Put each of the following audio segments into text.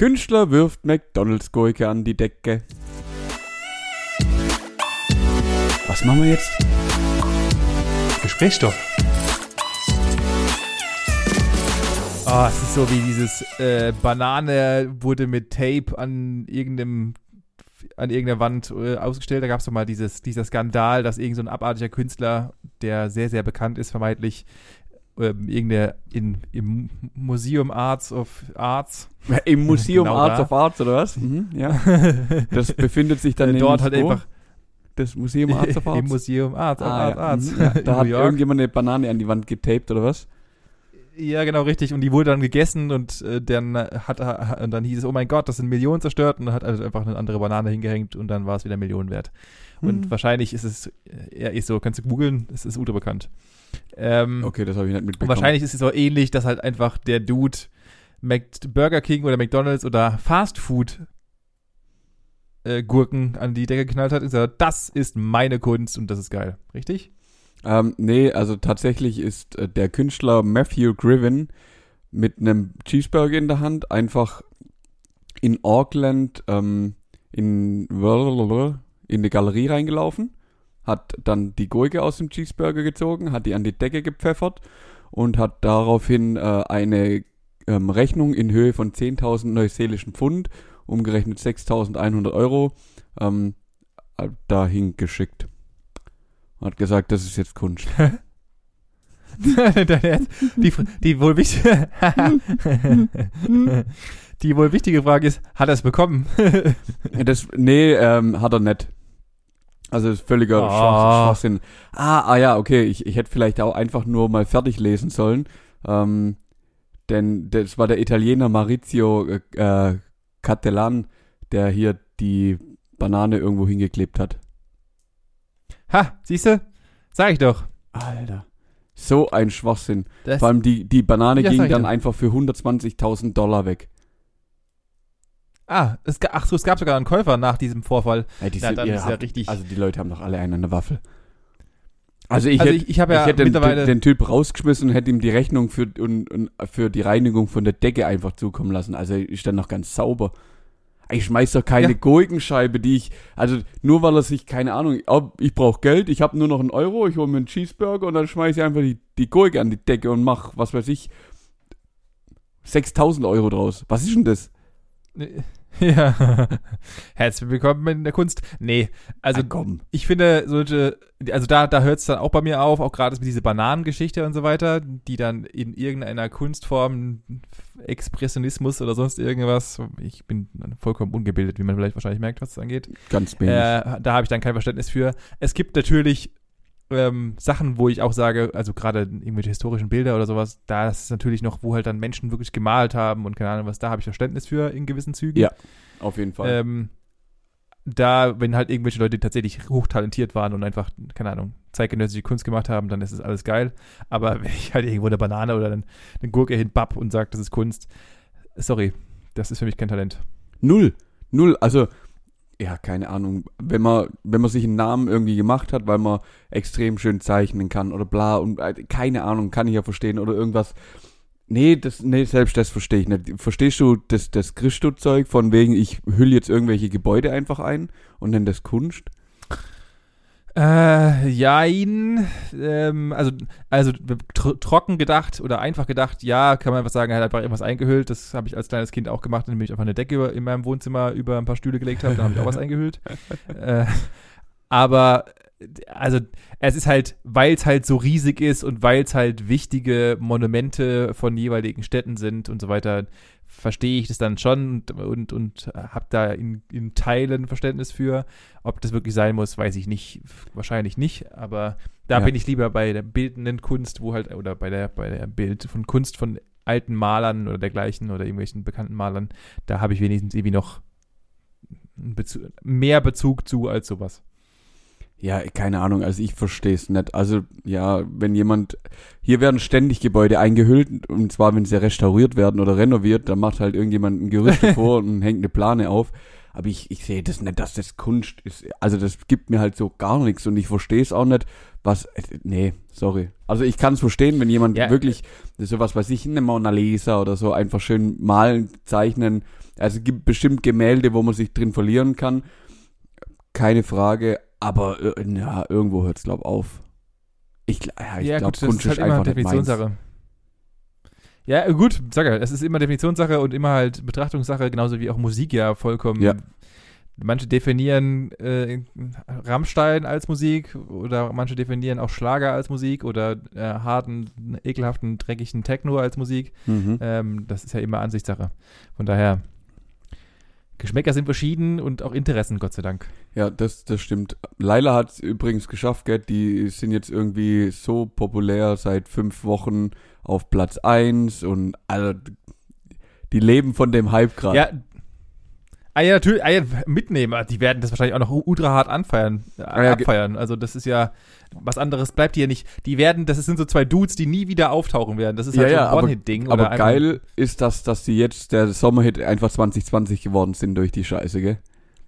Künstler wirft McDonalds Gurke an die Decke. Was machen wir jetzt? Gesprächsstoff. Oh, es ist so wie dieses äh, Banane wurde mit Tape an irgendeinem an irgendeiner Wand äh, ausgestellt. Da gab es doch mal dieses, dieser Skandal, dass irgendein so ein abartiger Künstler, der sehr, sehr bekannt ist, vermeintlich ähm, irgendeine in, im Museum Arts of Arts. Im Museum Genau Arts da. of Arts oder was? Mhm, ja. Das befindet sich dann Äh, dort halt wo? einfach Das Museum Arts of Arts. im Museum Arts of Ah, Arts, ja. Arts. Mhm, ja. Da hat York. irgendjemand eine Banane an die Wand getaped oder was? Ja, genau, richtig. Und die wurde dann gegessen und äh, dann hat er, und dann hieß es, oh mein Gott, das sind Millionen zerstört und dann hat also einfach eine andere Banane hingehängt und dann war es wieder Millionen wert. Und Hm. wahrscheinlich ist es, äh, ja, ist so, kannst du googeln, es ist ultra bekannt. Ähm, Okay, das habe ich nicht und mitbekommen. wahrscheinlich ist es auch ähnlich, dass halt einfach der Dude Mac Burger King oder McDonalds oder Fast Food äh, Gurken an die Decke geknallt hat und gesagt, das ist meine Kunst und das ist geil. Richtig? Ähm, nee, also tatsächlich ist äh, der Künstler Matthew Griven mit einem Cheeseburger in der Hand einfach in Auckland ähm, in, in die Galerie reingelaufen, hat dann die Gurke aus dem Cheeseburger gezogen, hat die an die Decke gepfeffert und hat daraufhin äh, eine ähm, Rechnung in Höhe von 10.000 neuseelischen Pfund, umgerechnet 6.100 Euro, ähm, äh, dahin geschickt. Hat gesagt, das ist jetzt Kunst. Die, die wohl wichtige die wohl wichtige Frage ist, hat er es bekommen? Das, nee, ähm, hat er nicht. Also ist völliger Ah. Schwach- Schwachsinn. Ah, ah ja, okay. Ich, ich hätte vielleicht auch einfach nur mal fertig lesen sollen. Ähm, denn das war der Italiener Maurizio äh, äh, Cattelan, der hier die Banane irgendwo hingeklebt hat. ha, siehst du? Sag ich doch. Alter. So ein Schwachsinn. Das, Vor allem die, die Banane Ja, ging dann einfach für 120.000 Dollar weg. Ah, es, ach so, es gab sogar einen Käufer nach diesem Vorfall. Ey, die Ja, sind- ist ja habt- richtig. Also die Leute haben doch alle einen an der Waffel. Also ich also hätte ich, ich habe ja ich hätte den, mittlerweile. den, den Typ rausgeschmissen und hätte ihm die Rechnung für, und, und für die Reinigung von der Decke einfach zukommen lassen. Also ist dann noch ganz sauber. Ich schmeiß doch keine Ja. Gurkenscheibe, die ich, also nur weil er sich, keine Ahnung, ich brauche Geld, ich habe nur noch einen Euro, ich hole mir einen Cheeseburger und dann schmeiß ich einfach die, die Gurke an die Decke und mach, was weiß ich, 6000 Euro draus. Was ist denn das? ja. Herzlich willkommen in der Kunst. Nee, also komm. ich finde solche, also da, da hört es dann auch bei mir auf, auch gerade mit dieser Bananengeschichte und so weiter, die dann in irgendeiner Kunstform, Expressionismus oder sonst irgendwas, ich bin vollkommen ungebildet, wie man vielleicht wahrscheinlich merkt, was das angeht, Ganz wenig. äh, da habe ich dann kein Verständnis für. Es gibt natürlich ähm, Sachen, wo ich auch sage, also gerade irgendwelche historischen Bilder oder sowas, da ist es natürlich noch, wo halt dann Menschen wirklich gemalt haben und keine Ahnung was, da habe ich Verständnis für in gewissen Zügen. Ja, Auf jeden Fall. Ähm, da, wenn halt irgendwelche Leute tatsächlich hochtalentiert waren und einfach, keine Ahnung, zeitgenössische Kunst gemacht haben, dann ist es alles geil. Aber wenn ich halt irgendwo eine Banane oder eine, eine Gurke hinbapp und sage, das ist Kunst, sorry, das ist für mich kein Talent. Null. Null. Also, ja, keine Ahnung. Wenn man, wenn man sich einen Namen irgendwie gemacht hat, weil man extrem schön zeichnen kann oder bla und äh, keine Ahnung, kann ich ja verstehen oder irgendwas. Nee, das, nee, selbst das verstehe ich nicht. Verstehst du das, das Christo-Zeug von wegen, ich hülle jetzt irgendwelche Gebäude einfach ein und nenne das Kunst? Äh, jein. Ähm, also, also tr trocken gedacht oder einfach gedacht, ja, kann man einfach sagen, er hat einfach irgendwas eingehüllt. Das habe ich als kleines Kind auch gemacht, indem ich einfach eine Decke über, in meinem Wohnzimmer über ein paar Stühle gelegt habe. Da habe ich auch was eingehüllt. äh, aber, also, es ist halt, weil es halt so riesig ist und weil es halt wichtige Monumente von jeweiligen Städten sind und so weiter, verstehe ich das dann schon und, und, und habe da in, in Teilen Verständnis für. Ob das wirklich sein muss, weiß ich nicht. Wahrscheinlich nicht, aber da Ja. bin ich lieber bei der bildenden Kunst, wo halt, oder bei der, bei der Bild von Kunst von alten Malern oder dergleichen oder irgendwelchen bekannten Malern. Da habe ich wenigstens irgendwie noch einen Bezu mehr Bezug zu als sowas. Ja, keine Ahnung, also ich verstehe es nicht. Also, ja, wenn jemand, hier werden ständig Gebäude eingehüllt, und zwar, wenn sie restauriert werden oder renoviert, dann macht halt irgendjemand ein Gerüst davor und hängt eine Plane auf. Aber ich, ich sehe das nicht, dass das Kunst ist. Also, das gibt mir halt so gar nichts und ich verstehe es auch nicht, was, äh, nee, sorry. Also, ich kann es verstehen, wenn jemand Ja. wirklich, sowas weiß ich, eine Mona Lisa oder so, einfach schön malen, zeichnen, Also es gibt bestimmt Gemälde, wo man sich drin verlieren kann. Keine Frage. Aber äh, ja, irgendwo hört es, glaube auf. Ich, ja, ich ja, glaube, Kunst ist halt einfach. Definitionssache. Ja, äh, gut, sag ja, es ist immer Definitionssache und immer halt Betrachtungssache, genauso wie auch Musik ja vollkommen. Ja. Manche definieren äh, Rammstein als Musik oder manche definieren auch Schlager als Musik oder äh, harten, ekelhaften, dreckigen Techno als Musik. Mhm. Ähm, das ist ja immer Ansichtssache. Von daher, Geschmäcker sind verschieden und auch Interessen, Gott sei Dank. Ja, das, das stimmt. Laila hat es übrigens geschafft, gell? Die sind jetzt irgendwie so populär seit fünf Wochen auf Platz eins und also, die leben von dem Hype gerade. Ja. Ah ja, natürlich, ah ja, Mitnehmer, die werden das wahrscheinlich auch noch ultra hart anfeiern, äh, Ah ja, abfeiern. Also das ist ja, was anderes bleibt hier nicht. Die werden, das sind so zwei Dudes, die nie wieder auftauchen werden. Das ist Ja, halt ja, so ein aber- One-Hit-Ding. Aber einfach- geil ist, dass, dass die jetzt der Sommerhit einfach 2020 geworden sind durch die Scheiße, gell?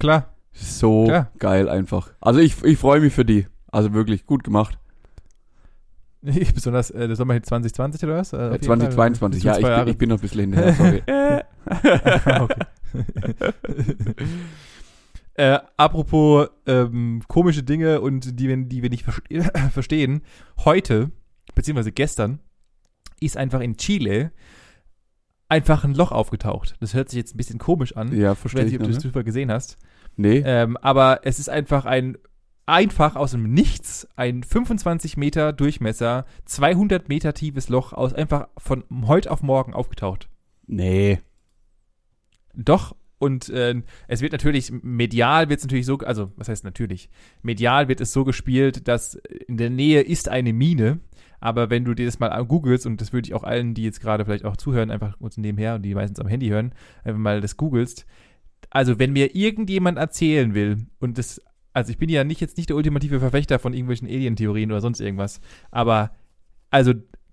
Klar. So Klar. geil einfach. Also ich, ich freue mich für die. Also wirklich gut gemacht. Besonders äh, der Sommerhit 2020 oder was? Äh, auf Äh, jeden Fall. 2022, Bis ja, ich bin, ich bin noch ein bisschen hinterher, sorry. äh, apropos ähm, komische Dinge und die, wir- die wir nicht verste verstehen. Heute, beziehungsweise gestern, ist einfach in Chile einfach ein Loch aufgetaucht. Das hört sich jetzt ein bisschen komisch an. ja, Ich verstehe weiß ich nicht, ob du das zufällig gesehen hast. Nee, Ähm, aber es ist einfach ein, einfach aus dem Nichts, ein 25 Meter Durchmesser, 200 Meter tiefes Loch aus, einfach von heute auf morgen aufgetaucht. nee. Doch. Und äh, es wird natürlich, medial wird es natürlich so, also was heißt natürlich? Medial wird es so gespielt, dass in der Nähe ist eine Mine. Aber wenn du dir das mal googelst, und das würde ich auch allen, die jetzt gerade vielleicht auch zuhören, einfach kurz nebenher und die meistens am Handy hören, einfach mal das googelst. Also wenn mir irgendjemand erzählen will, und das, also ich bin ja nicht jetzt nicht der ultimative Verfechter von irgendwelchen Alien-Theorien oder sonst irgendwas, aber also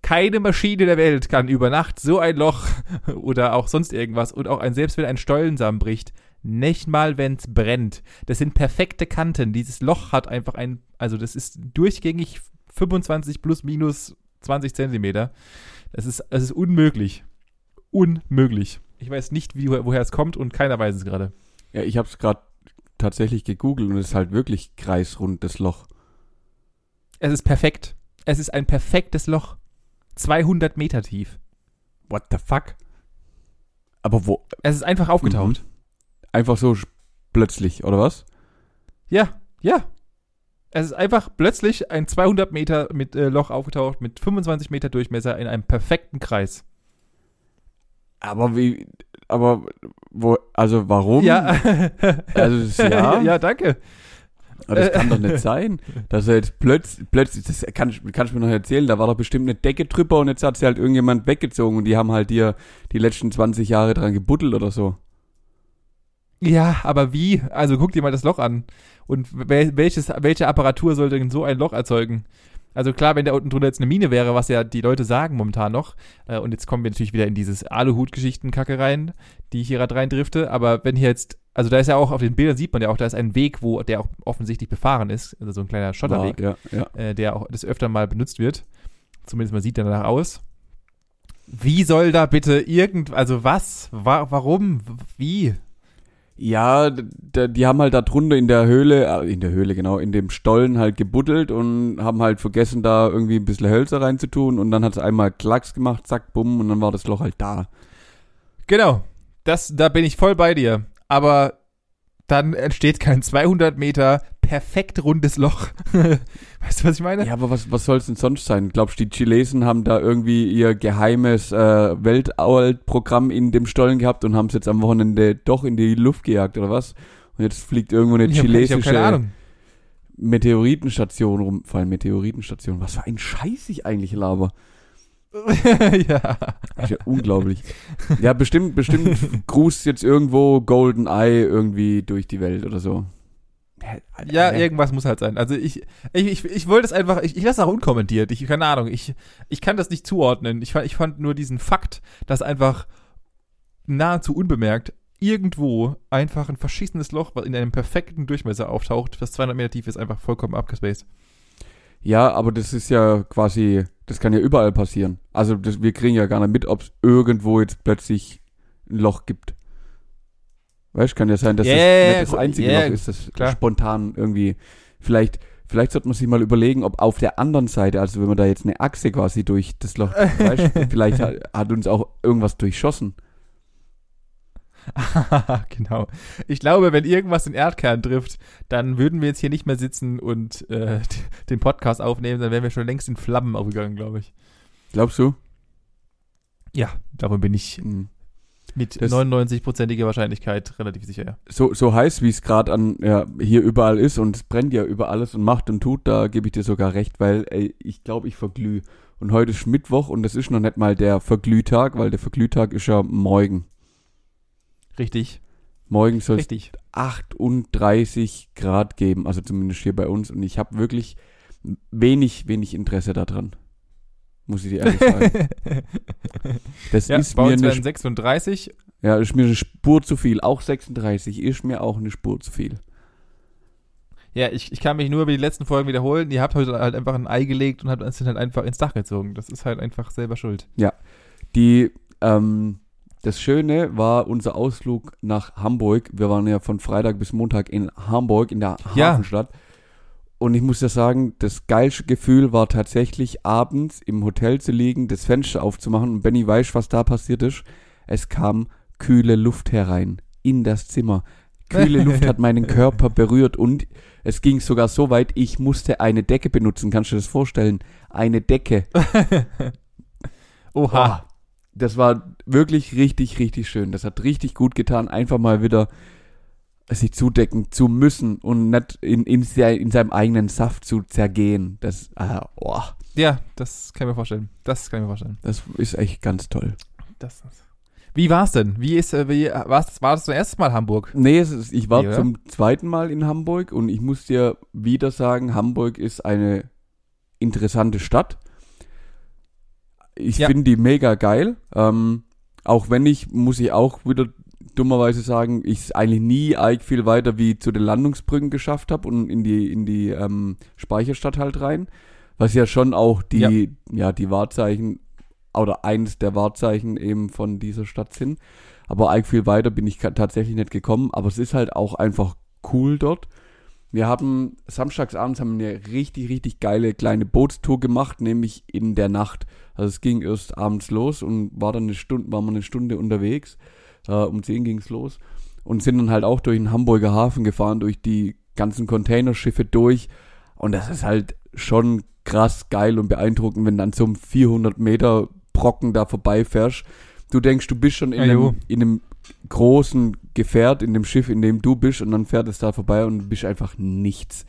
keine Maschine der Welt kann über Nacht so ein Loch oder auch sonst irgendwas und auch ein, selbst wenn ein Stollensamen bricht, nicht mal wenn's brennt. Das sind perfekte Kanten. Dieses Loch hat einfach ein, also das ist durchgängig 25 plus minus 20 Zentimeter. Das ist, es ist unmöglich. Unmöglich. Ich weiß nicht, wie, woher es kommt und keiner weiß es gerade. Ja, ich habe es gerade tatsächlich gegoogelt und es ist halt wirklich kreisrund, das Loch. Es ist perfekt. Es ist ein perfektes Loch. 200 Meter tief. What the fuck? Aber wo? Es ist einfach aufgetaucht. Einfach so plötzlich, oder was? Ja, ja. Es ist einfach plötzlich ein 200 Meter mit äh, Loch aufgetaucht mit 25 Meter Durchmesser in einem perfekten Kreis. Aber wie, aber wo, also warum? Ja. Also ja, ja, danke. Aber das kann doch nicht sein, dass er jetzt plötzlich, plötzlich, das kann, ich- kannst du mir noch erzählen, da war doch bestimmt eine Decke drüber und jetzt hat sie halt irgendjemand weggezogen und die haben halt dir die letzten 20 Jahre dran gebuddelt oder so. Ja, aber wie? Also guck dir mal das Loch an. Und wel welches, welche Apparatur sollte denn so ein Loch erzeugen? Also klar, wenn da unten drunter jetzt eine Mine wäre, was ja die Leute sagen momentan noch, äh, und jetzt kommen wir natürlich wieder in dieses Aluhut-Geschichten-Kacke rein, die ich hier gerade reindrifte, aber wenn hier jetzt, also da ist ja auch, auf den Bildern sieht man ja auch, da ist ein Weg, wo der auch offensichtlich befahren ist, also so ein kleiner Schotterweg, War, ja, ja. äh, der auch des öfter mal benutzt wird. Zumindest man sieht er danach aus. Wie soll da bitte irgend, also was, wa warum, wie? Ja, die haben halt da drunter in der Höhle, äh, in der Höhle genau, in dem Stollen halt gebuddelt und haben halt vergessen, da irgendwie ein bisschen Hölzer reinzutun und dann hat es einmal Klacks gemacht, zack, bumm, und dann war das Loch halt da. Genau, das, da bin ich voll bei dir. Aber dann entsteht kein 200 Meter perfekt rundes Loch. weißt du, was ich meine? Ja, aber was, was soll es denn sonst sein? Glaubst du, die Chinesen haben da irgendwie ihr geheimes äh, Weltall-Programm in dem Stollen gehabt und haben es jetzt am Wochenende doch in die Luft gejagt oder was? Und jetzt fliegt irgendwo eine ich hab chinesische Ahnung. Meteoritenstation rum. Vor allem Meteoritenstation. Was für ein Scheiß ich eigentlich laber. ja. Ja unglaublich. Ja, bestimmt, bestimmt grußt jetzt irgendwo Golden Eye irgendwie durch die Welt oder so. Ja, irgendwas muss halt sein. Also ich, ich, ich, ich wollte es einfach, ich, ich lasse es auch unkommentiert. Ich, keine Ahnung, ich, ich kann das nicht zuordnen. Ich fand, ich fand nur diesen Fakt, dass einfach nahezu unbemerkt irgendwo einfach ein verschissenes Loch, was in einem perfekten Durchmesser auftaucht, das 200 Meter tief ist, einfach vollkommen abgespaced. Ja, aber das ist ja quasi, das kann ja überall passieren. Also das, wir kriegen ja gar nicht mit, ob es irgendwo jetzt plötzlich ein Loch gibt. Weißt kann ja sein, dass Ja, das nicht das einzige ja, Loch ist, das klar. spontan irgendwie vielleicht vielleicht sollte man sich mal überlegen, ob auf der anderen Seite, also wenn man da jetzt eine Achse quasi durch das Loch, weißt, vielleicht hat, hat uns auch irgendwas durchschossen. genau. Ich glaube, wenn irgendwas den Erdkern trifft, dann würden wir jetzt hier nicht mehr sitzen und äh, den Podcast aufnehmen, dann wären wir schon längst in Flammen aufgegangen, glaube ich. Glaubst du? Ja, davon bin ich Hm. Mit Das- 99-prozentiger Wahrscheinlichkeit relativ sicher, ja. So, so heiß, wie es gerade an ja, hier überall ist und es brennt ja über alles und macht und tut, da gebe ich dir sogar recht, weil ey, ich glaube, ich verglüh. Und heute ist Mittwoch und das ist noch nicht mal der Verglühtag, weil der Verglühtag ist ja morgen. Richtig, Morgen soll es richtig. 38 Grad geben, also zumindest hier bei uns. Und ich habe wirklich wenig, wenig Interesse daran. Muss ich dir ehrlich sagen. Das ja, ist bei mir uns werden 36. ja, ist mir eine Spur zu viel. Auch 36 ist mir auch eine Spur zu viel. Ja, ich, ich kann mich nur über die letzten Folgen wiederholen. Ihr habt heute halt einfach ein Ei gelegt und habt uns halt einfach ins Dach gezogen. Das ist halt einfach selber schuld. Die, ähm, das Schöne war unser Ausflug nach Hamburg. Wir waren ja von Freitag bis Montag in Hamburg, in der Ja. Und ich muss ja sagen, das geilste Gefühl war tatsächlich abends im Hotel zu liegen, das Fenster aufzumachen und Benny weiß, was da passiert ist. Es kam kühle Luft herein in das Zimmer. Kühle Luft hat meinen Körper berührt und es ging sogar so weit, ich musste eine Decke benutzen. Kannst du dir das vorstellen? Eine Decke. Oha. Oh, das war wirklich richtig, richtig schön. Das hat richtig gut getan, einfach mal wieder sich zudecken zu müssen und nicht in, in, in seinem eigenen Saft zu zergehen. Das, ah, oh, Ja, das kann ich mir vorstellen. Das kann ich mir vorstellen. das ist echt ganz toll. Das, wie war's denn? Wie ist, äh, wie, war's, war das das erste Mal Hamburg? Nee, ist, ich war Nee, zum zweiten Mal in Hamburg und ich muss dir wieder sagen, Hamburg ist eine interessante Stadt. Ich Ja. finde die mega geil. Ähm, auch wenn ich, muss ich auch wieder dummerweise sagen, ich es eigentlich nie arg viel weiter wie zu den Landungsbrücken geschafft habe und in die, in die ähm, Speicherstadt halt rein. Was ja schon auch die, ja. die Wahrzeichen oder eins der Wahrzeichen eben von dieser Stadt sind. Aber arg viel weiter bin ich tatsächlich nicht gekommen. Aber es ist halt auch einfach cool dort. Wir haben samstagsabends haben wir eine richtig, richtig geile kleine Bootstour gemacht, nämlich in der Nacht. Also es ging erst abends los und war dann eine Stunde, waren wir eine Stunde unterwegs. Äh, um 10 ging's los. Und sind dann halt auch durch den Hamburger Hafen gefahren, durch die ganzen Containerschiffe durch. Und das ist halt schon krass geil und beeindruckend, wenn dann so ein 400 Meter Brocken da vorbeifährst. Du denkst, du bist schon in, Ja, einem, in einem großen Gefährt, in dem Schiff, in dem du bist, und dann fährt es da vorbei und du bist einfach nichts.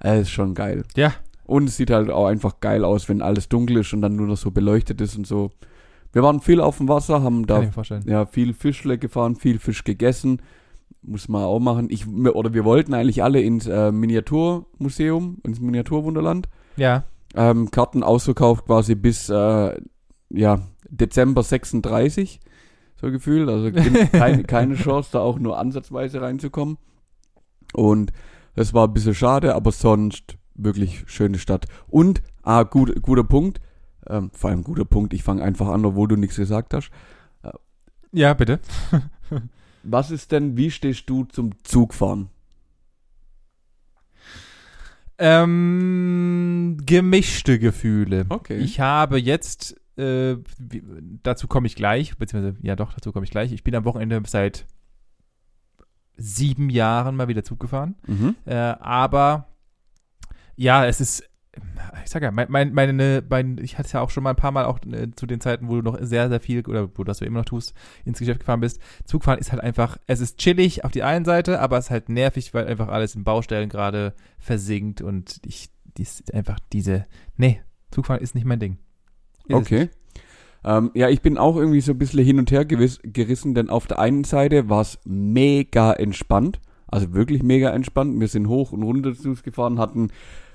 Das ist schon geil. Ja. Und es sieht halt auch einfach geil aus, wenn alles dunkel ist und dann nur noch so beleuchtet ist und so. Wir waren viel auf dem Wasser, haben da ja, viel Fischle gefahren, viel Fisch gegessen. Muss man auch machen. Ich, oder wir wollten eigentlich alle ins äh, Miniaturmuseum, ins Miniaturwunderland. Ja. Ähm, Karten ausverkauft quasi bis äh, ja, Dezember 36, so gefühlt. Also keine, keine Chance, da auch nur ansatzweise reinzukommen. Und das war ein bisschen schade, aber sonst wirklich schöne Stadt. Und, ah, gut, guter Punkt, ähm, vor allem guter Punkt, ich fange einfach an, obwohl du nichts gesagt hast. Ja, bitte. Was ist denn, wie stehst du zum Zugfahren? Ähm, gemischte Gefühle. Okay. Ich habe jetzt, äh, dazu komme ich gleich, beziehungsweise, ja doch, dazu komme ich gleich. Ich bin am Wochenende seit sieben Jahren mal wieder Zug gefahren. Mhm. Äh, aber ja, es ist, ich sag ja, mein, mein, meine, mein, ich hatte es ja auch schon mal ein paar Mal auch äh, zu den Zeiten, wo du noch sehr, sehr viel oder wo du das immer noch tust, ins Geschäft gefahren bist. Zugfahren ist halt einfach, es ist chillig auf die einen Seite, aber es ist halt nervig, weil einfach alles in Baustellen gerade versinkt und ich, dies einfach diese, nee, Zugfahren ist nicht mein Ding. Ist Okay. Ähm, ja, ich bin auch irgendwie so ein bisschen hin und her gewiss, gerissen, denn auf der einen Seite war es mega entspannt, also wirklich mega entspannt. Wir sind hoch und runter zu gefahren, hatten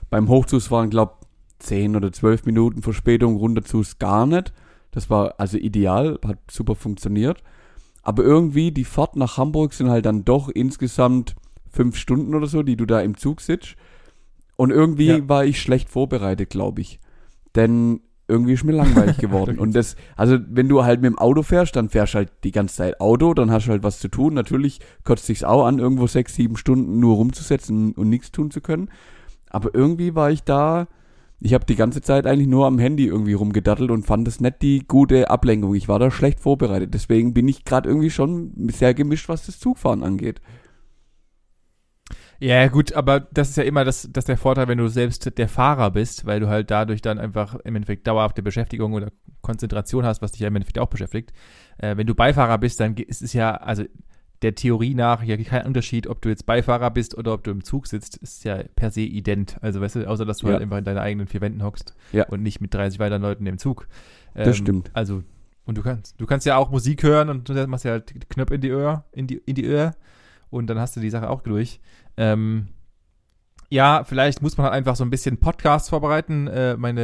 beim Hochzugsfahren, glaub 10 oder 12 Minuten Verspätung, runter zu gar nicht. Das war also ideal, hat super funktioniert. Aber irgendwie die Fahrt nach Hamburg sind halt dann doch insgesamt fünf Stunden oder so, die du da im Zug sitzt. Und irgendwie Ja. war ich schlecht vorbereitet, glaube ich. Denn irgendwie ist mir langweilig geworden. und das, also wenn du halt mit dem Auto fährst, dann fährst halt die ganze Zeit Auto, dann hast du halt was zu tun. Natürlich kotzt sich's auch an, irgendwo sechs, sieben Stunden nur rumzusetzen und nichts tun zu können. Aber irgendwie war ich da, ich habe die ganze Zeit eigentlich nur am Handy irgendwie rumgedattelt und fand das nicht die gute Ablenkung. Ich war da schlecht vorbereitet. Deswegen bin ich gerade irgendwie schon sehr gemischt, was das Zugfahren angeht. Ja, gut, aber das ist ja immer das, das der Vorteil, wenn du selbst der Fahrer bist, weil du halt dadurch dann einfach im Endeffekt dauerhafte Beschäftigung oder Konzentration hast, was dich ja im Endeffekt auch beschäftigt. Äh, wenn du Beifahrer bist, dann ist es ja, also der Theorie nach ja kein Unterschied, ob du jetzt Beifahrer bist oder ob du im Zug sitzt, ist ja per se ident. Also weißt du, außer dass du Ja. halt einfach in deinen eigenen vier Wänden hockst Ja. und nicht mit 30 weiteren Leuten im Zug. Ähm, Das stimmt. Also, und du kannst, du kannst ja auch Musik hören und du machst ja halt Knöpfe in die Öhr, in die, in die Öhr und dann hast du die Sache auch durch. Ähm, ja, vielleicht muss man halt einfach so ein bisschen Podcasts vorbereiten. Äh, meine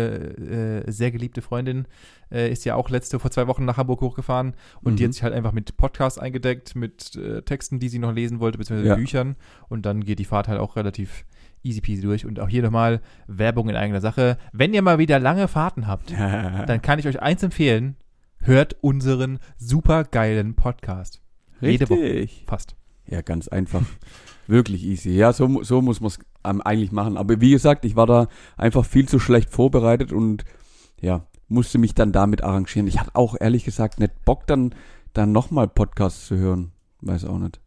äh, sehr geliebte Freundin äh, ist ja auch letzte vor zwei Wochen nach Hamburg hochgefahren und die Mhm. hat sich halt einfach mit Podcasts eingedeckt, mit äh, Texten, die sie noch lesen wollte, beziehungsweise Ja. Büchern. Und dann geht die Fahrt halt auch relativ easy peasy durch. Und auch hier nochmal Werbung in eigener Sache. Wenn ihr mal wieder lange Fahrten habt, dann kann ich euch eins empfehlen. Hört unseren super geilen Podcast. Jede Woche. Richtig. Fast. Ja, ganz einfach. Wirklich easy. Ja, so, so muss man es eigentlich machen. Aber wie gesagt, ich war da einfach viel zu schlecht vorbereitet und ja, musste mich dann damit arrangieren. Ich hatte auch ehrlich gesagt nicht Bock, dann, dann nochmal Podcasts zu hören. Weiß auch nicht.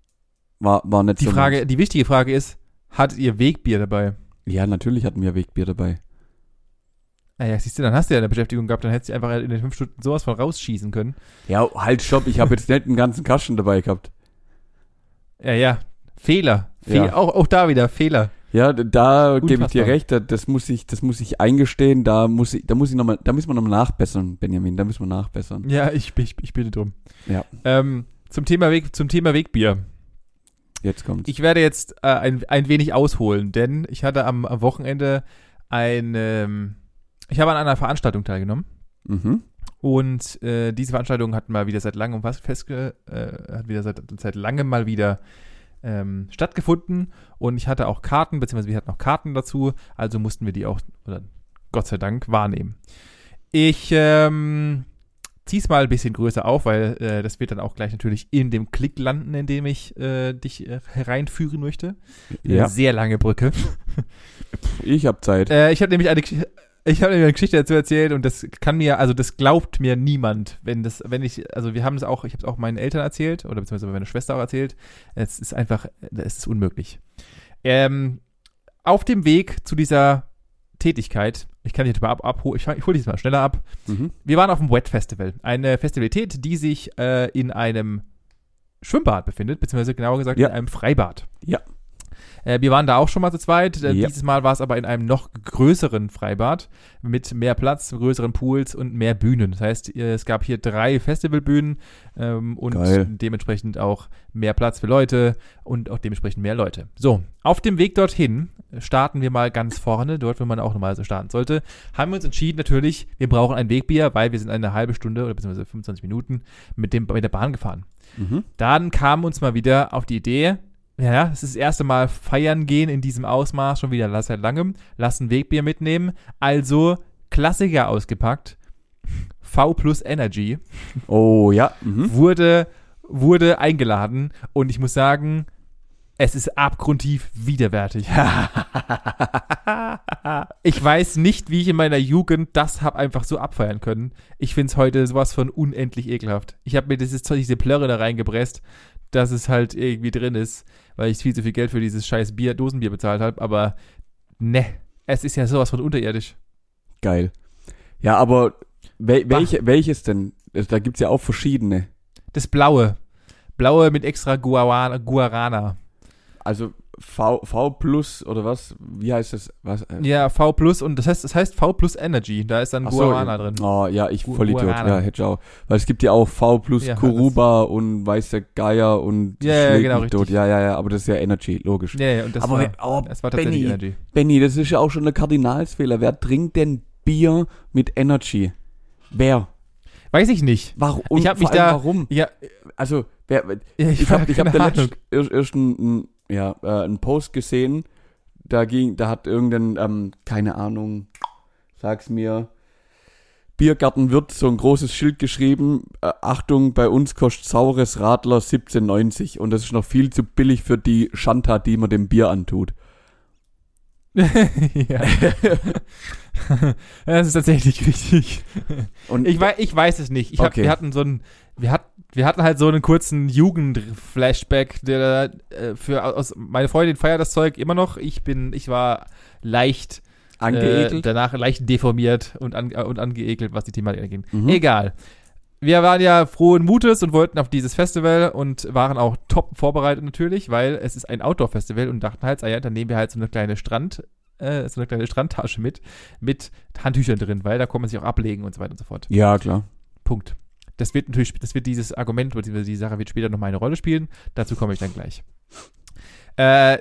War, war nicht Die so Frage, die wichtige Frage ist, hattet ihr Wegbier dabei? Ja, natürlich hatten wir Wegbier dabei. Naja, siehst du, dann hast du ja eine Beschäftigung gehabt, dann hättest du einfach in den fünf Stunden sowas von rausschießen können. Ja, halt, stopp. Ich habe jetzt nicht einen ganzen Kasten dabei gehabt. Ja, ja. Fehler. Fe Ja. auch, auch da wieder Fehler. Ja, da gebe ich dir recht. da- Das muss ich, das muss ich eingestehen. Da muss ich, da muss ich noch mal, da müssen wir nochmal nachbessern, Benjamin. Da müssen wir nachbessern. Ja, ich, ich, ich bitte drum. Ja. Ähm, zum, Thema Weg, zum Thema Wegbier. Jetzt kommt's. Ich werde jetzt äh, ein, ein wenig ausholen, denn ich hatte am, am Wochenende ein, ähm, ich habe an einer Veranstaltung teilgenommen. Mhm. Und äh, diese Veranstaltung hat mal wieder seit langem was festge äh, hat wieder seit, seit langem mal wieder ähm, stattgefunden und ich hatte auch Karten, beziehungsweise wir hatten auch Karten dazu, also mussten wir die auch, oder Gott sei Dank, wahrnehmen. Ich ähm, zieh's mal ein bisschen größer auf, weil äh, das wird dann auch gleich natürlich in dem Klick landen, in dem ich äh, dich äh, hereinführen möchte. Ja, Eine sehr lange Brücke. ich habe Zeit. Äh, ich habe nämlich eine ich habe eine Geschichte dazu erzählt und das kann mir, also das glaubt mir niemand, wenn das, wenn ich, also wir haben es auch, ich habe es auch meinen Eltern erzählt oder beziehungsweise meine Schwester auch erzählt. Es ist einfach, es ist unmöglich. Ähm, auf dem Weg zu dieser Tätigkeit, ich kann dich mal ab, abholen, ich, ich hole dich mal schneller ab. Mhm. Wir waren auf dem Wet Festival, eine Festivität, die sich äh, in einem Schwimmbad befindet, beziehungsweise genauer gesagt Ja. in einem Freibad. Ja. Äh, wir waren da auch schon mal zu zweit. Äh, Ja. Dieses Mal war es aber in einem noch größeren Freibad mit mehr Platz, größeren Pools und mehr Bühnen. Das heißt, äh, es gab hier drei Festivalbühnen ähm, und Geil. dementsprechend auch mehr Platz für Leute und auch dementsprechend mehr Leute. So, auf dem Weg dorthin starten wir mal ganz vorne, dort, wo man auch normalerweise starten sollte, haben wir uns entschieden natürlich, wir brauchen ein Wegbier, weil wir sind eine halbe Stunde oder beziehungsweise 25 Minuten mit, dem, mit der Bahn gefahren. Mhm. Dann kam uns mal wieder auf die Idee, ja, es ist das erste Mal feiern gehen in diesem Ausmaß, schon wieder seit langem, lass ein Wegbier mitnehmen. Also Klassiker ausgepackt. V plus Energy Oh ja. Mhm. wurde, wurde eingeladen und ich muss sagen, es ist abgrundtief widerwärtig. ich weiß nicht, wie ich in meiner Jugend das hab einfach so abfeiern können. Ich finde es heute sowas von unendlich ekelhaft. Ich habe mir dieses diese Plörre da reingepresst, dass es halt irgendwie drin ist, weil ich viel zu viel Geld für dieses scheiß Bier, Dosenbier bezahlt habe, aber ne, es ist ja sowas von unterirdisch. Geil. Ja, aber wel welche, welches denn? Also, Da gibt's ja auch verschiedene. Das Blaue. Blaue mit extra Guarana. Guarana. Also V, V plus oder was? Wie heißt das? Was? äh, Ja, V plus und das heißt, das heißt V plus Energy. Da ist dann ach so, Guarana drin. Oh ja, ich Gu- Vollidiot. Guarana. Ja, hätte ich auch. Weil es gibt ja auch V plus Ja, Kuruba und weißer Geier und Ja, ja, genau, tot. richtig. Ja, ja, ja, aber das ist ja Energy, logisch. Ja, ja, und das aber war, oh, das war tatsächlich Benny, Energy. Benny, das ist ja auch schon der Kardinalsfehler. Wer trinkt denn Bier mit Energy? Wer? Weiß ich nicht. Warum? Ich hab vor mich da- Warum? Ja, Also, wer, ich habe ich hab keine da erst, erst einen, ja, äh, einen Post gesehen, da ging, da hat irgendein, ähm, keine Ahnung, sag's mir, Biergarten wird so ein großes Schild geschrieben, äh, Achtung, bei uns kostet saures Radler 17,90 und das ist noch viel zu billig für die Shanta, die man dem Bier antut. ja. das ist tatsächlich richtig. Und Ich, wei ich weiß es nicht. Ich hab, Okay. Wir hatten so einen, wir, hat, wir hatten halt so einen kurzen Jugend-Flashback, der äh, für aus, meine Freundin feiert das Zeug immer noch. Ich bin, ich war leicht äh, angeekelt. danach leicht deformiert und, an, äh, und angeekelt, was die Thematik angeht. Mhm. Egal. Wir waren ja frohen Mutes und wollten auf dieses Festival und waren auch top vorbereitet natürlich, weil es ist ein Outdoor-Festival und dachten halt, ah ja, dann nehmen wir halt so eine kleine Strand, äh, so eine kleine Strandtasche mit, mit Handtüchern drin, weil da kann man sich auch ablegen und so weiter und so fort. ja, klar. Punkt. Das wird natürlich, das wird dieses Argument, beziehungsweise die Sache wird später nochmal eine Rolle spielen. Dazu komme ich dann gleich. Äh,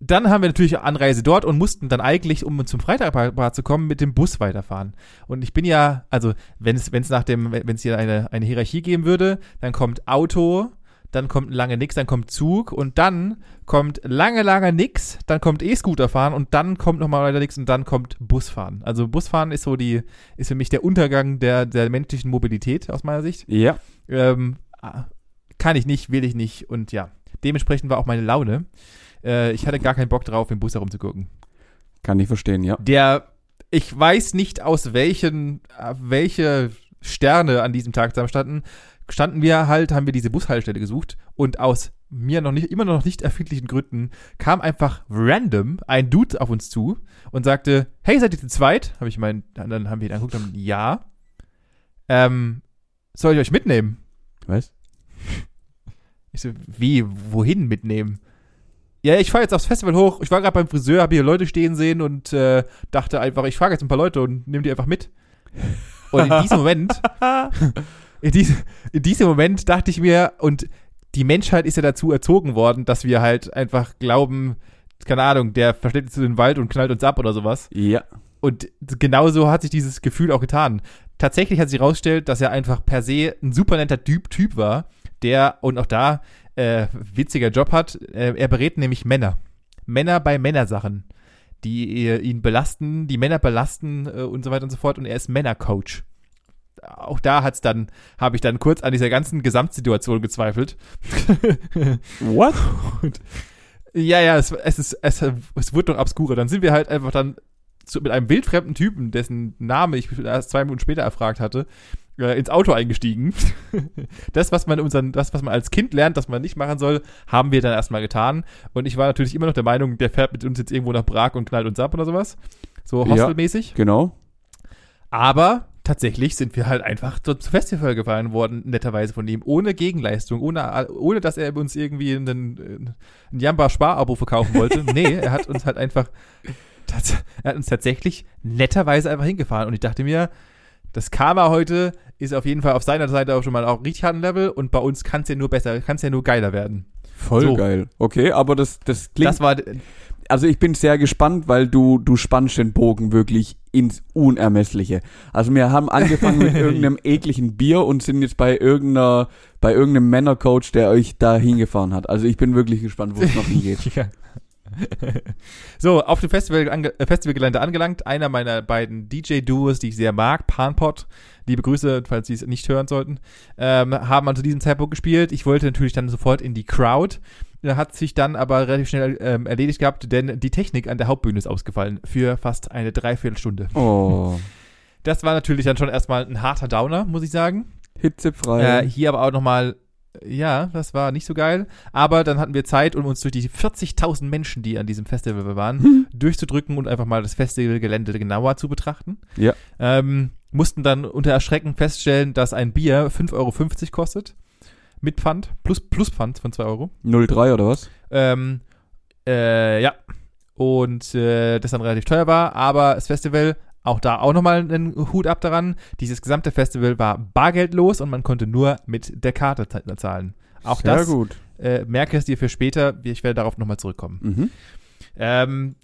dann haben wir natürlich Anreise dort und mussten dann eigentlich, um zum Freitagpaar zu kommen, mit dem Bus weiterfahren. Und ich bin ja, also wenn es wenn es nach dem, wenn es hier eine, eine Hierarchie geben würde, dann kommt Auto, dann kommt lange nix, dann kommt Zug und dann kommt lange, lange nix, dann kommt E-Scooter fahren und dann kommt nochmal weiter nix und dann kommt Busfahren. Also Busfahren ist so die, ist für mich der Untergang der, der menschlichen Mobilität aus meiner Sicht. Ja. Ähm, kann ich nicht, will ich nicht und ja, dementsprechend war auch meine Laune. Äh, ich hatte gar keinen Bock drauf, im Bus herumzugucken. Kann ich verstehen, ja. Der, ich weiß nicht aus welchen, äh, welche Sterne an diesem Tag zusammen standen, wir halt, haben wir diese Bushaltestelle gesucht und aus mir noch nicht, immer noch nicht erfindlichen Gründen kam einfach random ein Dude auf uns zu und sagte, hey, seid ihr zu zweit? Habe ich meinen, dann haben wir ihn angeguckt und haben, ja. Ähm, soll ich euch mitnehmen? Was? Ich so, wie, wohin mitnehmen? Ja, ich fahre jetzt aufs Festival hoch. Ich war gerade beim Friseur, habe hier Leute stehen sehen und äh, dachte einfach, ich frage jetzt ein paar Leute und nehme die einfach mit. Und in diesem Moment, in, diesem, in diesem Moment dachte ich mir, und die Menschheit ist ja dazu erzogen worden, dass wir halt einfach glauben, keine Ahnung, der verschleppt uns in den Wald und knallt uns ab oder sowas. Ja. Und genauso hat sich dieses Gefühl auch getan. Tatsächlich hat sich herausgestellt, dass er einfach per se ein super netter Typ, typ war, der, und auch da, äh, witziger Job hat. Äh, er berät nämlich Männer. Männer bei Männersachen, die äh, ihn belasten, die Männer belasten äh, und so weiter und so fort. Und er ist Männercoach. Auch da hat's dann, habe ich dann kurz an dieser ganzen Gesamtsituation gezweifelt. What? Ja, ja, es, es ist, es, es wurde noch obskurer. Dann sind wir halt einfach dann zu, mit einem wildfremden Typen, dessen Name ich erst zwei Minuten später erfragt hatte, äh, ins Auto eingestiegen. das, was man unseren, das, was man als Kind lernt, dass man nicht machen soll, haben wir dann erstmal getan. Und ich war natürlich immer noch der Meinung, der fährt mit uns jetzt irgendwo nach Prag und knallt uns ab oder sowas. So Ja. hostelmäßig. Genau. Aber tatsächlich sind wir halt einfach zum Festival gefahren worden, netterweise von ihm, ohne Gegenleistung, ohne, ohne dass er uns irgendwie einen, ein Jamba-Spar-Abo verkaufen wollte. nee, er hat uns halt einfach, er hat uns tatsächlich netterweise einfach hingefahren. Und ich dachte mir, das Karma heute ist auf jeden Fall auf seiner Seite auch schon mal auch richtig harten Level und bei uns kann es ja nur besser, kann es ja nur geiler werden. Voll So. geil. Okay, aber das, das klingt. Das war, also ich bin sehr gespannt, weil du, du spannst den Bogen wirklich ins Unermessliche. Also wir haben angefangen mit irgendeinem ekligen Bier und sind jetzt bei irgendeiner, bei irgendeinem Männercoach, der euch da hingefahren hat. Also ich bin wirklich gespannt, wo es noch hingeht. Ja. so, auf dem Festival ange äh, Festivalgelände angelangt. Einer meiner beiden DJ-Duos, die ich sehr mag, Panpot, liebe Grüße, falls Sie es nicht hören sollten, ähm, haben an zu diesem Zeitpunkt gespielt. Ich wollte natürlich dann sofort in die Crowd. Hat sich dann aber relativ schnell ähm, erledigt gehabt, denn die Technik an der Hauptbühne ist ausgefallen für fast eine Dreiviertelstunde. Oh. Das war natürlich dann schon erstmal ein harter Downer, muss ich sagen. Hitzefrei. Äh, hier aber auch nochmal, ja, das war nicht so geil. Aber dann hatten wir Zeit, um uns durch die 40.000 Menschen, die an diesem Festival waren, durchzudrücken und einfach mal das Festivalgelände genauer zu betrachten. Ja. Ähm, mussten dann unter Erschrecken feststellen, dass ein Bier 5,50 Euro kostet. Mit Pfand, plus, plus Pfand von 2 Euro. 03 oder was? Ähm, äh, ja. Und äh, das dann relativ teuer war, aber das Festival, auch da auch nochmal einen Hut ab daran. Dieses gesamte Festival war bargeldlos und man konnte nur mit der Karte zahlen. Auch Sehr das gut. äh, merke es dir für später. Ich werde darauf nochmal zurückkommen. Mhm. Ähm,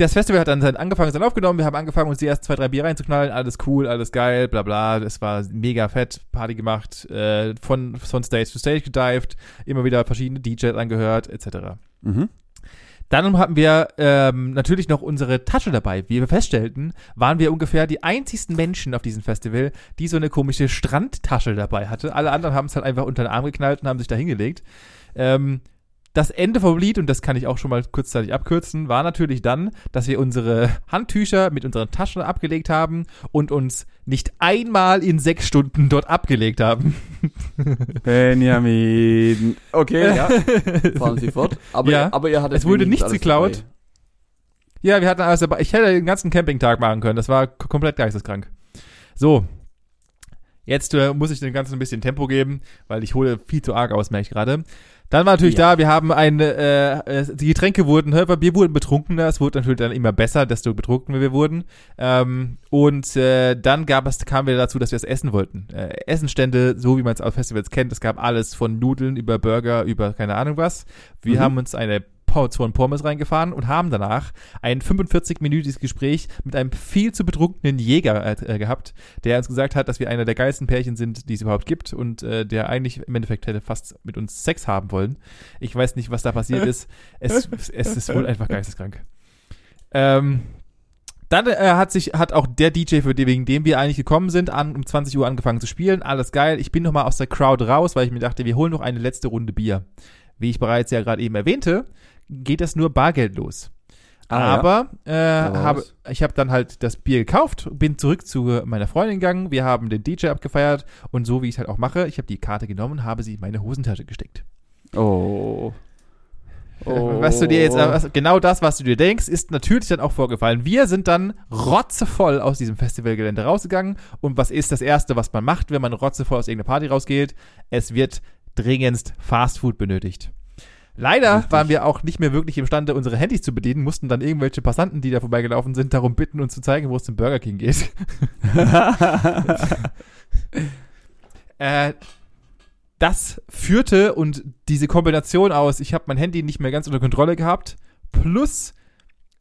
das Festival hat dann angefangen, sein aufgenommen. Wir haben angefangen, uns die ersten zwei, drei Bier reinzuknallen. Alles cool, alles geil, bla bla. Das war mega fett, Party gemacht, äh, von, von Stage to Stage gedived, immer wieder verschiedene DJs angehört, etc. Mhm. Dann hatten wir ähm, natürlich noch unsere Tasche dabei. Wie wir feststellten, waren wir ungefähr die einzigsten Menschen auf diesem Festival, die so eine komische Strandtasche dabei hatte. Alle anderen haben es halt einfach unter den Arm geknallt und haben sich da hingelegt. Ähm, das Ende vom Lied, und das kann ich auch schon mal kurzzeitig abkürzen, war natürlich dann, dass wir unsere Handtücher mit unseren Taschen abgelegt haben und uns nicht einmal in sechs Stunden dort abgelegt haben. Benjamin. Okay, ja. Fahren Sie fort. Aber, Ja, aber ihr hattet es wurde nichts geklaut. Ja, wir hatten alles dabei. Ich hätte den ganzen Campingtag machen können. Das war komplett geisteskrank. So. Jetzt äh, muss ich dem Ganzen ein bisschen Tempo geben, weil ich hole viel zu arg aus, merke ich gerade. Dann war natürlich Ja. da, wir haben eine, äh, äh, die Getränke wurden, wir wurden betrunkener, es wurde natürlich dann immer besser, desto betrunkener wir wurden. Ähm, und äh, dann gab es, kamen wir dazu, dass wir es essen wollten. Äh, Essenstände, so wie man es auf Festivals kennt, es gab alles von Nudeln über Burger, über keine Ahnung was. Wir Mhm. haben uns eine Portion Pommes reingefahren und haben danach ein 45-minütiges Gespräch mit einem viel zu betrunkenen Jäger äh, gehabt, der uns gesagt hat, dass wir einer der geilsten Pärchen sind, die es überhaupt gibt und äh, der eigentlich im Endeffekt hätte fast mit uns Sex haben wollen. Ich weiß nicht, was da passiert ist. Es, es ist wohl einfach geisteskrank. Ähm, dann äh, hat sich hat auch der DJ, für den, wegen dem wir eigentlich gekommen sind, an, um 20 Uhr angefangen zu spielen. Alles geil. Ich bin nochmal aus der Crowd raus, weil ich mir dachte, wir holen noch eine letzte Runde Bier. Wie ich bereits ja gerade eben erwähnte, geht das nur bargeldlos. Ah, ja. Aber äh, war habe, ich habe dann halt das Bier gekauft, bin zurück zu meiner Freundin gegangen, wir haben den DJ abgefeiert und so wie ich es halt auch mache, ich habe die Karte genommen und habe sie in meine Hosentasche gesteckt. Oh. oh. Was du dir jetzt, was, genau das, was du dir denkst, ist natürlich dann auch vorgefallen. Wir sind dann rotzevoll aus diesem Festivalgelände rausgegangen. Und was ist das Erste, was man macht, wenn man rotzevoll aus irgendeiner Party rausgeht? Es wird dringendst Fastfood benötigt. Leider Richtig. waren wir auch nicht mehr wirklich imstande, unsere Handys zu bedienen, mussten dann irgendwelche Passanten, die da vorbeigelaufen sind, darum bitten, uns zu zeigen, wo es zum Burger King geht. Äh, das führte und diese Kombination aus, ich habe mein Handy nicht mehr ganz unter Kontrolle gehabt, plus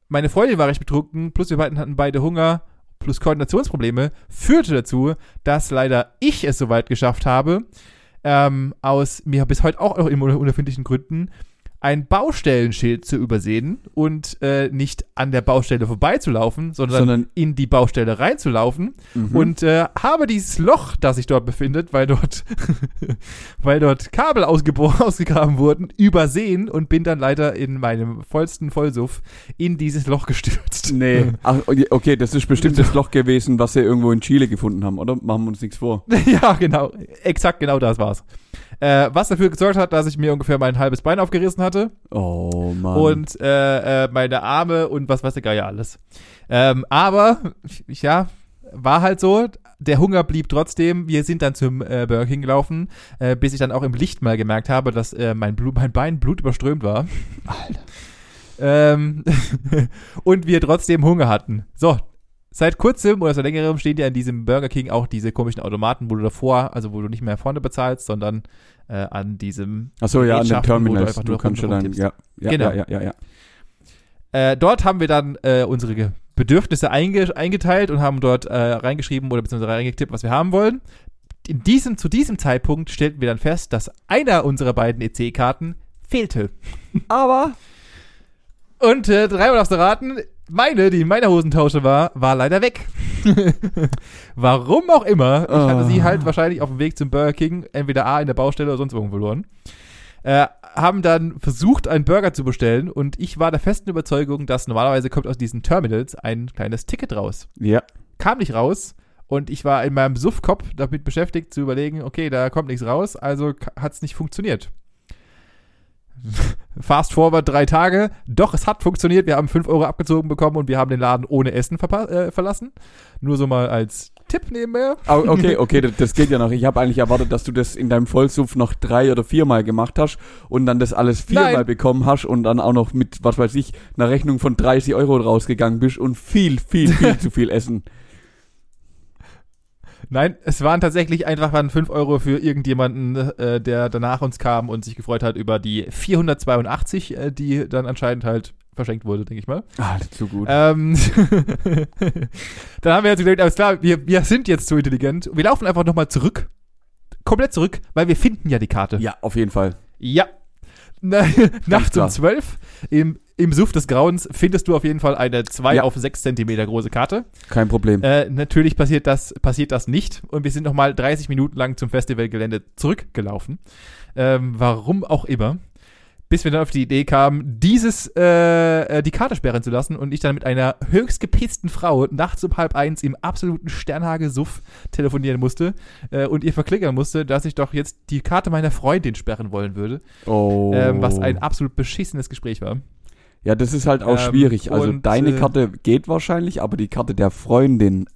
meine Freundin war recht betrunken, plus wir beiden hatten beide Hunger, plus Koordinationsprobleme, führte dazu, dass leider ich es soweit geschafft habe, ähm, aus mir bis heute auch noch immer unerfindlichen Gründen ein Baustellenschild zu übersehen und äh, nicht an der Baustelle vorbeizulaufen, sondern, Sondern- in die Baustelle reinzulaufen Mhm. und äh, habe dieses Loch, das sich dort befindet, weil dort, weil dort Kabel ausgegraben wurden, übersehen und bin dann leider in meinem vollsten Vollsuff in dieses Loch gestürzt. Nee. Ach, okay, das ist bestimmt das Loch gewesen, was sie irgendwo in Chile gefunden haben, oder? Machen wir uns nichts vor. ja, genau. Exakt genau das war's. Äh, was dafür gesorgt hat, dass ich mir ungefähr mein halbes Bein aufgerissen hatte Oh Mann. und äh, äh, meine Arme und was weiß der Geier alles. Ähm, aber, ja, war halt so. Der Hunger blieb trotzdem. Wir sind dann zum äh, Burger King gelaufen, äh, bis ich dann auch im Licht mal gemerkt habe, dass äh, mein, Blut, mein Bein blutüberströmt war. Alter. Ähm, und wir trotzdem Hunger hatten. So, seit kurzem oder seit längerem stehen ja in diesem Burger King auch diese komischen Automaten, wo du davor, also wo du nicht mehr vorne bezahlst, sondern äh, an diesem Achso, ja, an Gerätschaften, wo du Du, kannst ja rum- dann, ja, ja, Genau. ja, ja, ja, ja. Äh, dort haben wir dann äh, unsere Bedürfnisse einge eingeteilt und haben dort äh, reingeschrieben oder beziehungsweise reingetippt, was wir haben wollen. In diesem, zu diesem Zeitpunkt stellten wir dann fest, dass einer unserer beiden EC-Karten fehlte. Aber Und äh, dreimal darfst du raten, meine, die in meiner Hosentasche war, war leider weg. Warum auch immer. Ich hatte sie Ah. halt wahrscheinlich auf dem Weg zum Burger King, entweder A in der Baustelle oder sonst irgendwo verloren. Äh, haben dann versucht, einen Burger zu bestellen und ich war der festen Überzeugung, dass normalerweise kommt aus diesen Terminals ein kleines Ticket raus. ja, Kam nicht raus und ich war in meinem Suffkopf damit beschäftigt zu überlegen, okay, da kommt nichts raus, also hat es nicht funktioniert. Fast forward drei Tage. Doch, es hat funktioniert. Wir haben 5 Euro abgezogen bekommen und wir haben den Laden ohne Essen äh, verlassen. Nur so mal als Tipp nebenher. Aber okay, okay, das, geht ja noch. Ich habe eigentlich erwartet, dass du das in deinem Vollsuff noch drei oder viermal gemacht hast und dann das alles viermal Nein. bekommen hast und dann auch noch mit, was weiß ich, einer Rechnung von 30 Euro rausgegangen bist und viel, viel, viel zu viel essen. Nein, es waren tatsächlich einfach waren 5 Euro für irgendjemanden, äh, der danach uns kam und sich gefreut hat über die 482, äh, die dann anscheinend halt verschenkt wurde, denke ich mal. Ah, zu gut. Ähm, dann haben wir jetzt gedacht, alles klar, wir, wir sind jetzt zu intelligent. Wir laufen einfach nochmal zurück. Komplett zurück, weil wir finden ja die Karte. ja, auf jeden Fall. Ja. Na, nachts um klar. zwölf im im Suff des Grauens findest du auf jeden Fall eine 2 Ja. auf 6 Zentimeter große Karte. Kein Problem. Äh, natürlich passiert das, passiert das nicht. Und wir sind nochmal 30 Minuten lang zum Festivalgelände zurückgelaufen. Ähm, warum auch immer. Bis wir dann auf die Idee kamen, dieses, äh, äh, die Karte sperren zu lassen und ich dann mit einer höchst gepissten Frau nachts um halb eins im absoluten Sternhage-Suff telefonieren musste äh, und ihr verklickern musste, dass ich doch jetzt die Karte meiner Freundin sperren wollen würde. oh. Ähm, was ein absolut beschissenes Gespräch war. Ja, das ist halt auch Ähm, schwierig. Also und, deine äh, Karte geht wahrscheinlich, aber die Karte der Freundin.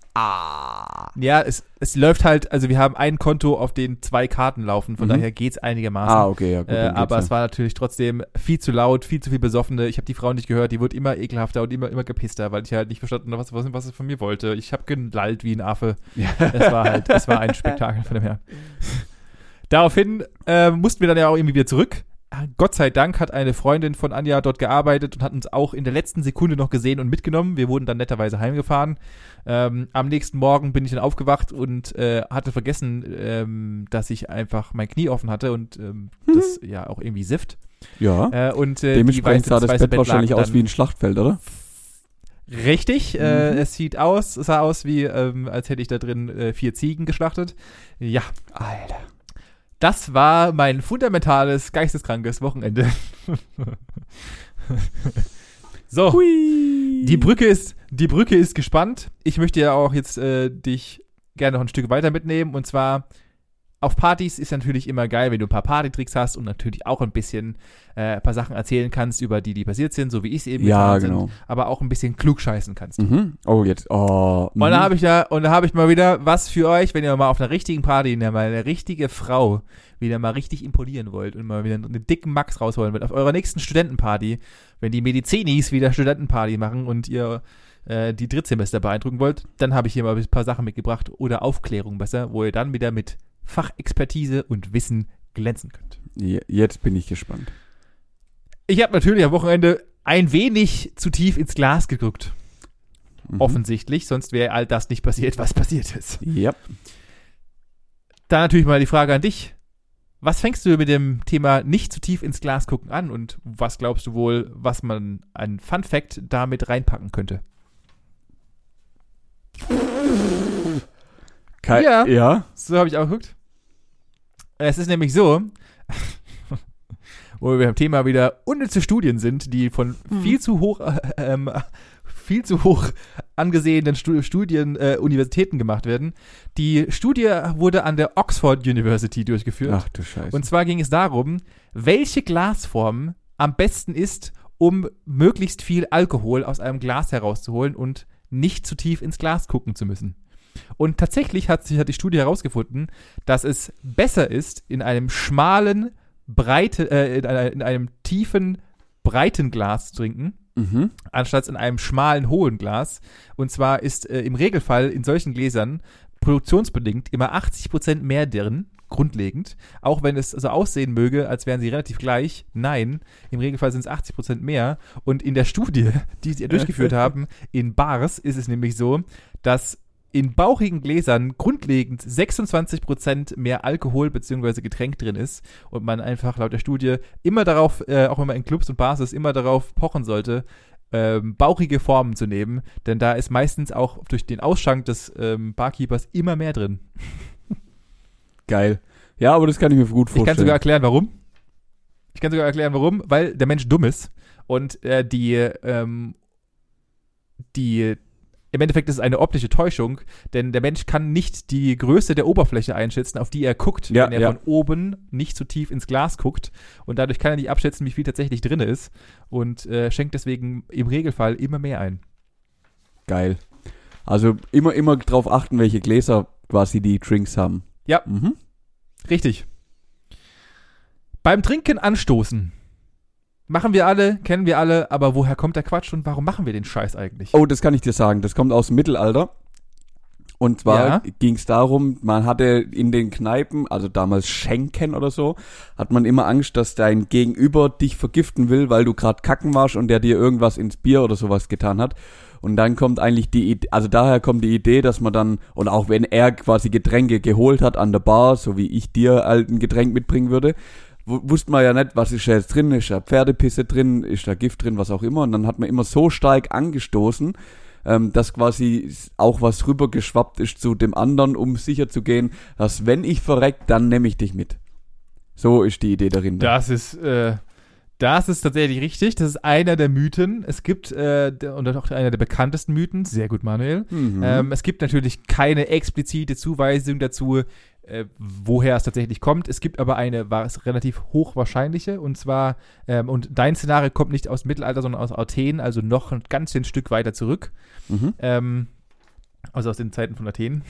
Ja, es, es läuft halt, also wir haben ein Konto, auf den zwei Karten laufen, von Mhm. daher geht's einigermaßen. Ah, okay, ja gut. Äh, aber ja. es war natürlich trotzdem viel zu laut, viel zu viel Besoffene. Ich habe die Frau nicht gehört, die wurde immer ekelhafter und immer, immer gepisster, weil ich halt nicht verstanden habe, was, was, was es von mir wollte. Ich habe gelallt wie ein Affe. Ja. Es war halt, es war ein Spektakel von dem Herrn. Daraufhin äh, mussten wir dann ja auch irgendwie wieder zurück. Gott sei Dank hat eine Freundin von Anja dort gearbeitet und hat uns auch in der letzten Sekunde noch gesehen und mitgenommen. Wir wurden dann netterweise heimgefahren. Ähm, am nächsten Morgen bin ich dann aufgewacht und äh, hatte vergessen, ähm, dass ich einfach mein Knie offen hatte und ähm, das ja auch irgendwie sifft. ja. Äh, und äh, Dementsprechend sah das weiße Bett wahrscheinlich aus wie ein Schlachtfeld, oder? Richtig, äh, Mhm. es sieht aus, es sah aus wie, ähm, als hätte ich da drin äh, vier Ziegen geschlachtet. Ja, Alter. Das war mein fundamentales, geisteskrankes Wochenende. so, Hui. die Brücke ist, die Brücke ist gespannt. Ich möchte ja auch jetzt äh, dich gerne noch ein Stück weiter mitnehmen. Und zwar auf Partys ist natürlich immer geil, wenn du ein paar Partytricks hast und natürlich auch ein bisschen äh, ein paar Sachen erzählen kannst, über die, die passiert sind, so wie ich es eben Ja, getan sind, genau. aber auch ein bisschen klugscheißen kannst. Mhm. Oh, jetzt. Oh. Und da habe ich da, und da habe ich mal wieder was für euch, wenn ihr mal auf einer richtigen Party, ne, mal eine richtige Frau wieder mal richtig imponieren wollt und mal wieder einen dicken Max rausholen wollt. Auf eurer nächsten Studentenparty, wenn die Medizinis wieder Studentenparty machen und ihr äh, die Drittsemester beeindrucken wollt, dann habe ich hier mal ein paar Sachen mitgebracht oder Aufklärung besser, wo ihr dann wieder mit Fachexpertise und Wissen glänzen könnt. Je- Jetzt bin ich gespannt. Ich habe natürlich am Wochenende ein wenig zu tief ins Glas geguckt. Mhm. Offensichtlich, sonst wäre all das nicht passiert, was passiert ist. Ja. Da natürlich mal die Frage an dich. Was fängst du mit dem Thema nicht zu tief ins Glas gucken an und was glaubst du wohl, was man an Fun Fact damit reinpacken könnte? Kei Ja. Ja. So habe ich auch geguckt. Es ist nämlich so, wo wir beim Thema wieder unnütze Studien sind, die von viel zu hoch, äh, ähm, viel zu hoch angesehenen Stu Studien, äh, Universitäten gemacht werden. Die Studie wurde an der Oxford University durchgeführt. Ach du Scheiße. Und zwar ging es darum, welche Glasform am besten ist, um möglichst viel Alkohol aus einem Glas herauszuholen und nicht zu tief ins Glas gucken zu müssen. Und tatsächlich hat sich hat die Studie herausgefunden, dass es besser ist, in einem schmalen, breite, äh, in, einer, in einem tiefen, breiten Glas zu trinken, mhm. anstatt in einem schmalen, hohen Glas. Und zwar ist äh, im Regelfall in solchen Gläsern produktionsbedingt immer 80% mehr drin, grundlegend. Auch wenn es so aussehen möge, als wären sie relativ gleich. Nein, im Regelfall sind es 80% mehr. Und in der Studie, die sie durchgeführt haben, in Bars, ist es nämlich so, dass in bauchigen Gläsern grundlegend 26% mehr Alkohol bzw. Getränk drin ist und man einfach laut der Studie immer darauf, äh, auch wenn man in Clubs und Bars ist, immer darauf pochen sollte, ähm, bauchige Formen zu nehmen, denn da ist meistens auch durch den Ausschank des ähm, Barkeepers immer mehr drin. Geil. Ja, aber das kann ich mir gut Ich vorstellen. kann sogar erklären, warum. Ich kann sogar erklären, warum, weil der Mensch dumm ist und äh, die, ähm, die, im Endeffekt ist es eine optische Täuschung, denn der Mensch kann nicht die Größe der Oberfläche einschätzen, auf die er guckt, Ja, wenn er ja. von oben nicht zu tief ins Glas guckt und dadurch kann er nicht abschätzen, wie viel tatsächlich drin ist und äh, schenkt deswegen im Regelfall immer mehr ein. Geil. Also immer, immer drauf achten, welche Gläser quasi die Drinks haben. Ja. Mhm. Richtig. Beim Trinken anstoßen. Machen wir alle, kennen wir alle, aber woher kommt der Quatsch und warum machen wir den Scheiß eigentlich? Oh, das kann ich dir sagen. Das kommt aus dem Mittelalter. Und zwar Ja. ging es darum, man hatte in den Kneipen, also damals Schenken oder so, hat man immer Angst, dass dein Gegenüber dich vergiften will, weil du gerade kacken warst und der dir irgendwas ins Bier oder sowas getan hat. Und dann kommt eigentlich die Idee, also daher kommt die Idee, dass man dann, und auch wenn er quasi Getränke geholt hat an der Bar, so wie ich dir halt ein Getränk mitbringen würde, wusste man ja nicht, was ist da jetzt drin, ist da Pferdepisse drin, ist da Gift drin, was auch immer. Und dann hat man immer so stark angestoßen, ähm, dass quasi auch was rübergeschwappt ist zu dem anderen, um sicher zu gehen, dass wenn ich verreck, dann nehme ich dich mit. So ist die Idee dahinter. Das ist, äh, das ist tatsächlich richtig. Das ist einer der Mythen. Es gibt, äh, und auch einer der bekanntesten Mythen. Sehr gut, Manuel. Mhm. Ähm, es gibt natürlich keine explizite Zuweisung dazu, äh, woher es tatsächlich kommt. Es gibt aber eine war es relativ hochwahrscheinliche und zwar, ähm, und dein Szenario kommt nicht aus dem Mittelalter, sondern aus Athen, also noch ein ganzes Stück weiter zurück. mhm. Ähm, also aus den Zeiten von Athen.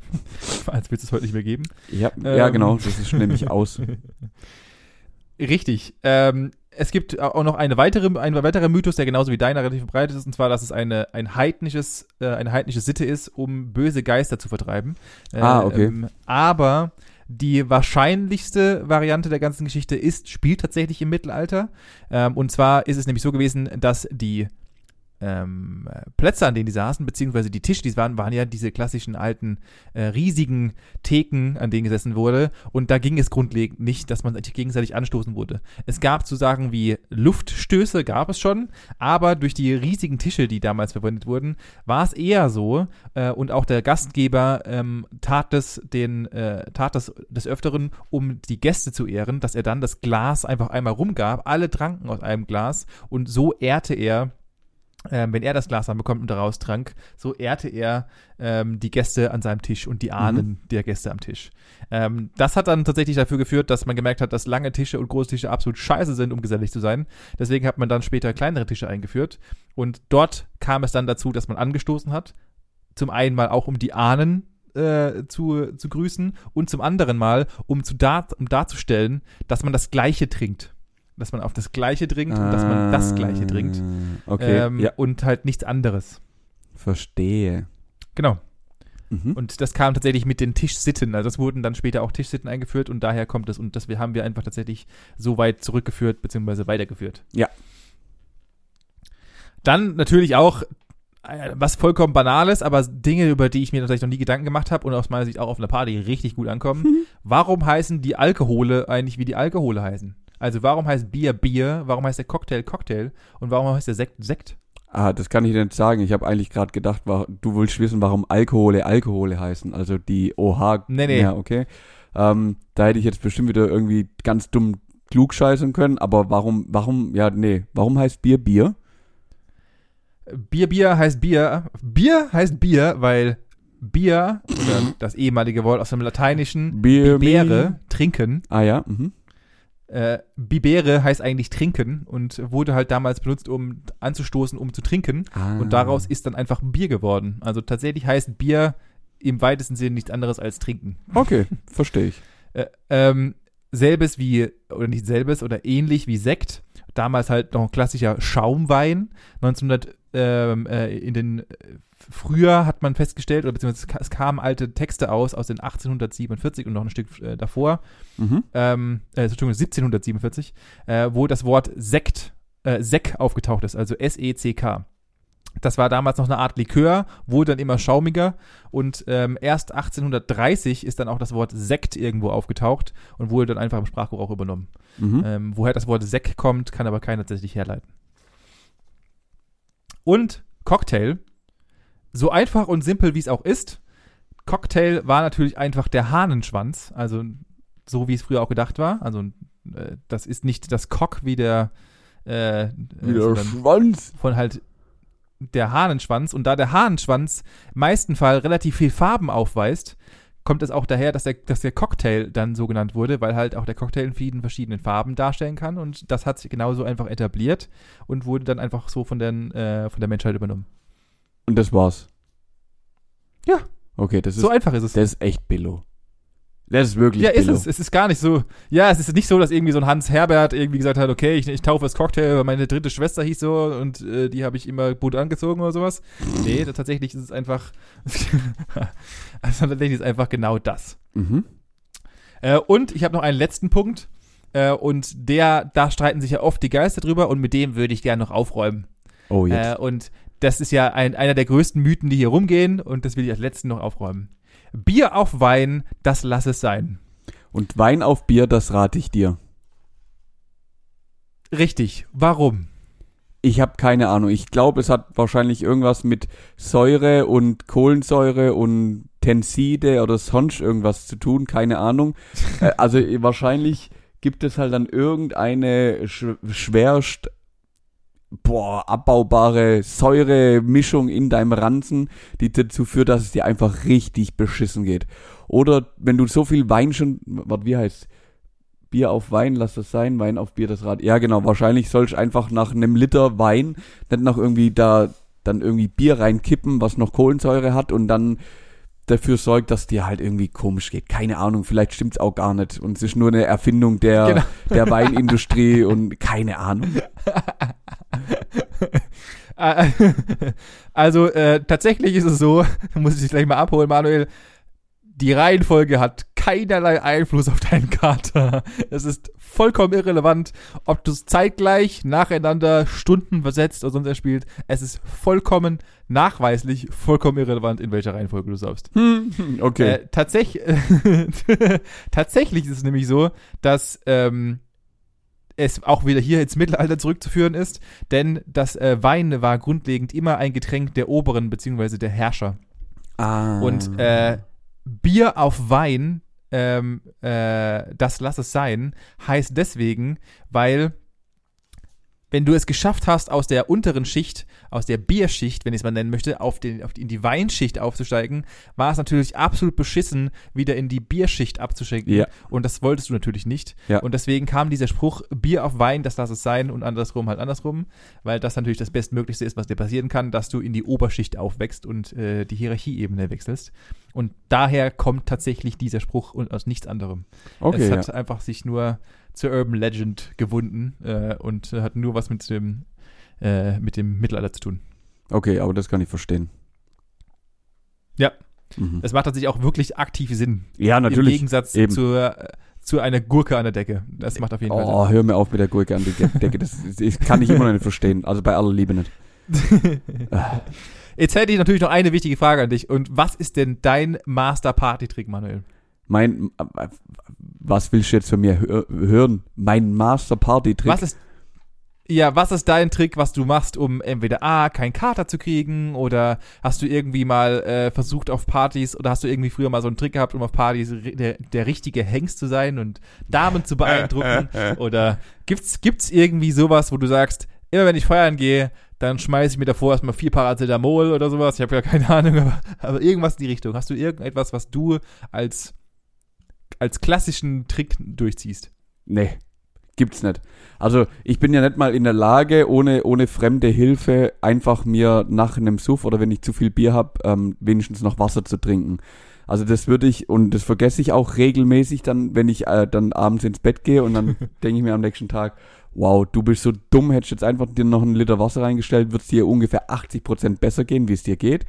Als wird es heute nicht mehr geben. Ja, ja, Ähm. genau, das ist nämlich aus. Richtig. Ähm, es gibt auch noch eine weitere, ein weiterer Mythos, der genauso wie deiner relativ verbreitet ist, und zwar, dass es eine, ein heidnisches, äh, eine heidnische Sitte ist, um böse Geister zu vertreiben. Äh, Ah, okay. Ähm, aber die wahrscheinlichste Variante der ganzen Geschichte ist, spielt tatsächlich im Mittelalter. Ähm, und zwar ist es nämlich so gewesen, dass die ähm, äh, Plätze, an denen die saßen, beziehungsweise die Tische, die es waren, waren ja diese klassischen alten, äh, riesigen Theken, an denen gesessen wurde. Und da ging es grundlegend nicht, dass man sich gegenseitig anstoßen wurde. Es gab zu sagen wie Luftstöße, gab es schon, aber durch die riesigen Tische, die damals verwendet wurden, war es eher so, äh, und auch der Gastgeber ähm, tat es den, äh, tat das des Öfteren, um die Gäste zu ehren, dass er dann das Glas einfach einmal rumgab, alle tranken aus einem Glas und so ehrte er ähm, wenn er das Glas dann bekommt und daraus trank, so ehrte er ähm, die Gäste an seinem Tisch und die Ahnen der Gäste am Tisch. Ähm, das hat dann tatsächlich dafür geführt, dass man gemerkt hat, dass lange Tische und große Tische absolut scheiße sind, um gesellig zu sein. Deswegen hat man dann später kleinere Tische eingeführt und dort kam es dann dazu, dass man angestoßen hat. Zum einen mal auch um die Ahnen äh, zu, zu grüßen und zum anderen mal, um, zu dar um darzustellen, dass man das Gleiche trinkt. Dass man auf das Gleiche trinkt und dass man das Gleiche trinkt. Ah, Okay, Ähm, ja, Und halt nichts anderes. verstehe. Genau. Mhm. Und das kam tatsächlich mit den Tischsitten. Also es wurden dann später auch Tischsitten eingeführt und daher kommt es. Und das wir haben wir einfach tatsächlich so weit zurückgeführt bzw. weitergeführt. Ja. Dann natürlich auch äh, was vollkommen Banales, aber Dinge, über die ich mir tatsächlich noch nie Gedanken gemacht habe und aus meiner Sicht auch auf einer Party richtig gut ankommen. Mhm. Warum heißen die Alkohole eigentlich, wie die Alkohole heißen? Also warum heißt Bier Bier? Warum heißt der Cocktail Cocktail? Und warum heißt der Sekt Sekt? Ah, das kann ich dir nicht sagen. Ich habe eigentlich gerade gedacht, du willst wissen, warum Alkohole Alkohole heißen. Also die OH. Nee, nee. Ja, okay. Ähm, da hätte ich jetzt bestimmt wieder irgendwie ganz dumm klugscheißen können, aber warum, warum, ja, nee, warum heißt Bier Bier? Bier, Bier heißt Bier. Bier heißt Bier, weil Bier, oder das ehemalige Wort aus dem Lateinischen, Bier, Bibere, trinken. Ah ja, mhm. Äh, Bibere heißt eigentlich trinken und wurde halt damals benutzt, um anzustoßen, um zu trinken. Ah. Und daraus ist dann einfach Bier geworden. Also tatsächlich heißt Bier im weitesten Sinne nichts anderes als trinken. Okay, verstehe ich. Äh, ähm, selbes wie, oder nicht selbes, oder ähnlich wie Sekt. Damals halt noch ein klassischer Schaumwein. 1900, ähm, äh, in den, früher hat man festgestellt, oder beziehungsweise es ka- es kamen alte Texte aus, aus den 1847 und noch ein Stück äh, davor, Mhm. ähm, äh, Entschuldigung, 1747, äh, wo das Wort Sekt, äh, Sek aufgetaucht ist, also S-E-C-K. Das war damals noch eine Art Likör, wurde dann immer schaumiger und ähm, erst 1830 ist dann auch das Wort Sekt irgendwo aufgetaucht und wurde dann einfach im Sprachgebrauch übernommen. Mhm. Ähm, woher das Wort Sek kommt, kann aber keiner tatsächlich herleiten. Und Cocktail, so einfach und simpel wie es auch ist, Cocktail war natürlich einfach der Hahnenschwanz, also so wie es früher auch gedacht war. Also äh, das ist nicht das Cock wie der äh, äh, Wieder sondern Schwanz. von halt der Hahnenschwanz. Und da der Hahnenschwanz im meisten Fall relativ viel Farben aufweist, kommt es auch daher, dass der, dass der Cocktail dann so genannt wurde, weil halt auch der Cocktail in vielen verschiedenen Farben darstellen kann. Und das hat sich genauso einfach etabliert und wurde dann einfach so von, den, äh, von der Menschheit übernommen. Und das war's. Ja. Okay, das ist, So einfach ist es. das ist echt Billo. Das ist wirklich Ja, ist Billo. es. Es ist gar nicht so. Ja, es ist nicht so, dass irgendwie so ein Hans Herbert irgendwie gesagt hat, okay, ich, ich taufe das Cocktail, weil meine dritte Schwester hieß so und äh, die habe ich immer gut angezogen oder sowas. Nee, da- tatsächlich ist es einfach. also tatsächlich ist einfach genau das. Mhm. Äh, und ich habe noch einen letzten Punkt. Äh, und der, da streiten sich ja oft die Geister drüber und mit dem würde ich gerne noch aufräumen. Oh, jetzt. Äh, und das ist ja ein, einer der größten Mythen, die hier rumgehen und das will ich als letzten noch aufräumen. Bier auf Wein, das lass es sein. Und Wein auf Bier, das rate ich dir. Richtig. Warum? Ich habe keine Ahnung. Ich glaube, es hat wahrscheinlich irgendwas mit Säure und Kohlensäure und Tenside oder sonst irgendwas zu tun. Keine Ahnung. äh, also wahrscheinlich gibt es halt dann irgendeine sch schwerst boah, abbaubare Säure-Mischung in deinem Ranzen, die dazu führt, dass es dir einfach richtig beschissen geht. Oder wenn du so viel Wein schon, warte, wie heißt Bier auf Wein, lass das sein, Wein auf Bier das Rad. Ja, genau, wahrscheinlich sollst du einfach nach einem Liter Wein nicht noch irgendwie da dann irgendwie Bier reinkippen, was noch Kohlensäure hat und dann dafür sorgt, dass dir halt irgendwie komisch geht. Keine Ahnung, vielleicht stimmt's auch gar nicht und es ist nur eine Erfindung der Genau. der Weinindustrie und keine Ahnung. Äh, also äh, tatsächlich ist es so, muss ich dich gleich mal abholen, Manuel. Die Reihenfolge hat keinerlei Einfluss auf deinen Kater. Es ist vollkommen irrelevant, ob du es zeitgleich, nacheinander, Stunden versetzt oder sonst was spielt. Es ist vollkommen nachweislich, vollkommen irrelevant, in welcher Reihenfolge du saufst. Hm, okay. Äh, tatsäch tatsächlich ist es nämlich so, dass ähm, es auch wieder hier ins Mittelalter zurückzuführen ist, denn das äh, Wein war grundlegend immer ein Getränk der Oberen bzw. der Herrscher. ah. Und äh, Bier auf Wein, ähm, äh, das lass es sein, heißt deswegen, weil wenn du es geschafft hast, aus der unteren Schicht, aus der Bierschicht, wenn ich es mal nennen möchte, auf den, auf die, in die Weinschicht aufzusteigen, war es natürlich absolut beschissen, wieder in die Bierschicht abzuschenken. Ja. Und das wolltest du natürlich nicht. Ja. Und deswegen kam dieser Spruch, Bier auf Wein, das lass es sein und andersrum halt andersrum, weil das natürlich das Bestmöglichste ist, was dir passieren kann, dass du in die Oberschicht aufwächst und äh, die Hierarchieebene wechselst. Und daher kommt tatsächlich dieser Spruch und aus nichts anderem. okay, es ja. hat einfach sich nur zur Urban Legend gewunden äh, und hat nur was mit dem, äh, mit dem Mittelalter zu tun. okay, aber das kann ich verstehen. Ja. Mhm. Es macht tatsächlich auch wirklich aktiv Sinn. Ja, Im natürlich. Gegensatz eben. zur, äh, zu einer Gurke an der Decke. Das macht auf jeden Fall Oh, hör mir auf mit der Gurke an die De- Decke. Das, das kann ich immer noch nicht verstehen. Also bei aller Liebe nicht. Sinn. Jetzt hätte ich natürlich noch eine wichtige Frage an dich. Und was ist denn dein Master-Party-Trick, Manuel? Mein, äh, was willst du jetzt von mir hö- hören? Mein Master Party Trick. Was ist ja, was ist dein Trick, was du machst, um entweder A, keinen Kater zu kriegen oder hast du irgendwie mal äh, versucht auf Partys oder hast du irgendwie früher mal so einen Trick gehabt, um auf Partys der, der richtige Hengst zu sein und Damen zu beeindrucken? oder gibt's, gibt's irgendwie sowas, wo du sagst, immer wenn ich feiern gehe, dann schmeiße ich mir davor erstmal vier Paracetamol oder sowas. Ich habe ja keine Ahnung, aber, aber irgendwas in die Richtung. Hast du irgendetwas, was du als, als klassischen Trick durchziehst? Nee, gibt's nicht. Also ich bin ja nicht mal in der Lage, ohne, ohne fremde Hilfe einfach mir nach einem Suff oder wenn ich zu viel Bier hab, ähm, wenigstens noch Wasser zu trinken. Also das würde ich, und das vergesse ich auch regelmäßig dann, wenn ich äh, dann abends ins Bett gehe und dann denke ich mir am nächsten Tag, wow, du bist so dumm, hättest jetzt einfach dir noch einen Liter Wasser reingestellt, wird es dir ungefähr 80% besser gehen, wie es dir geht.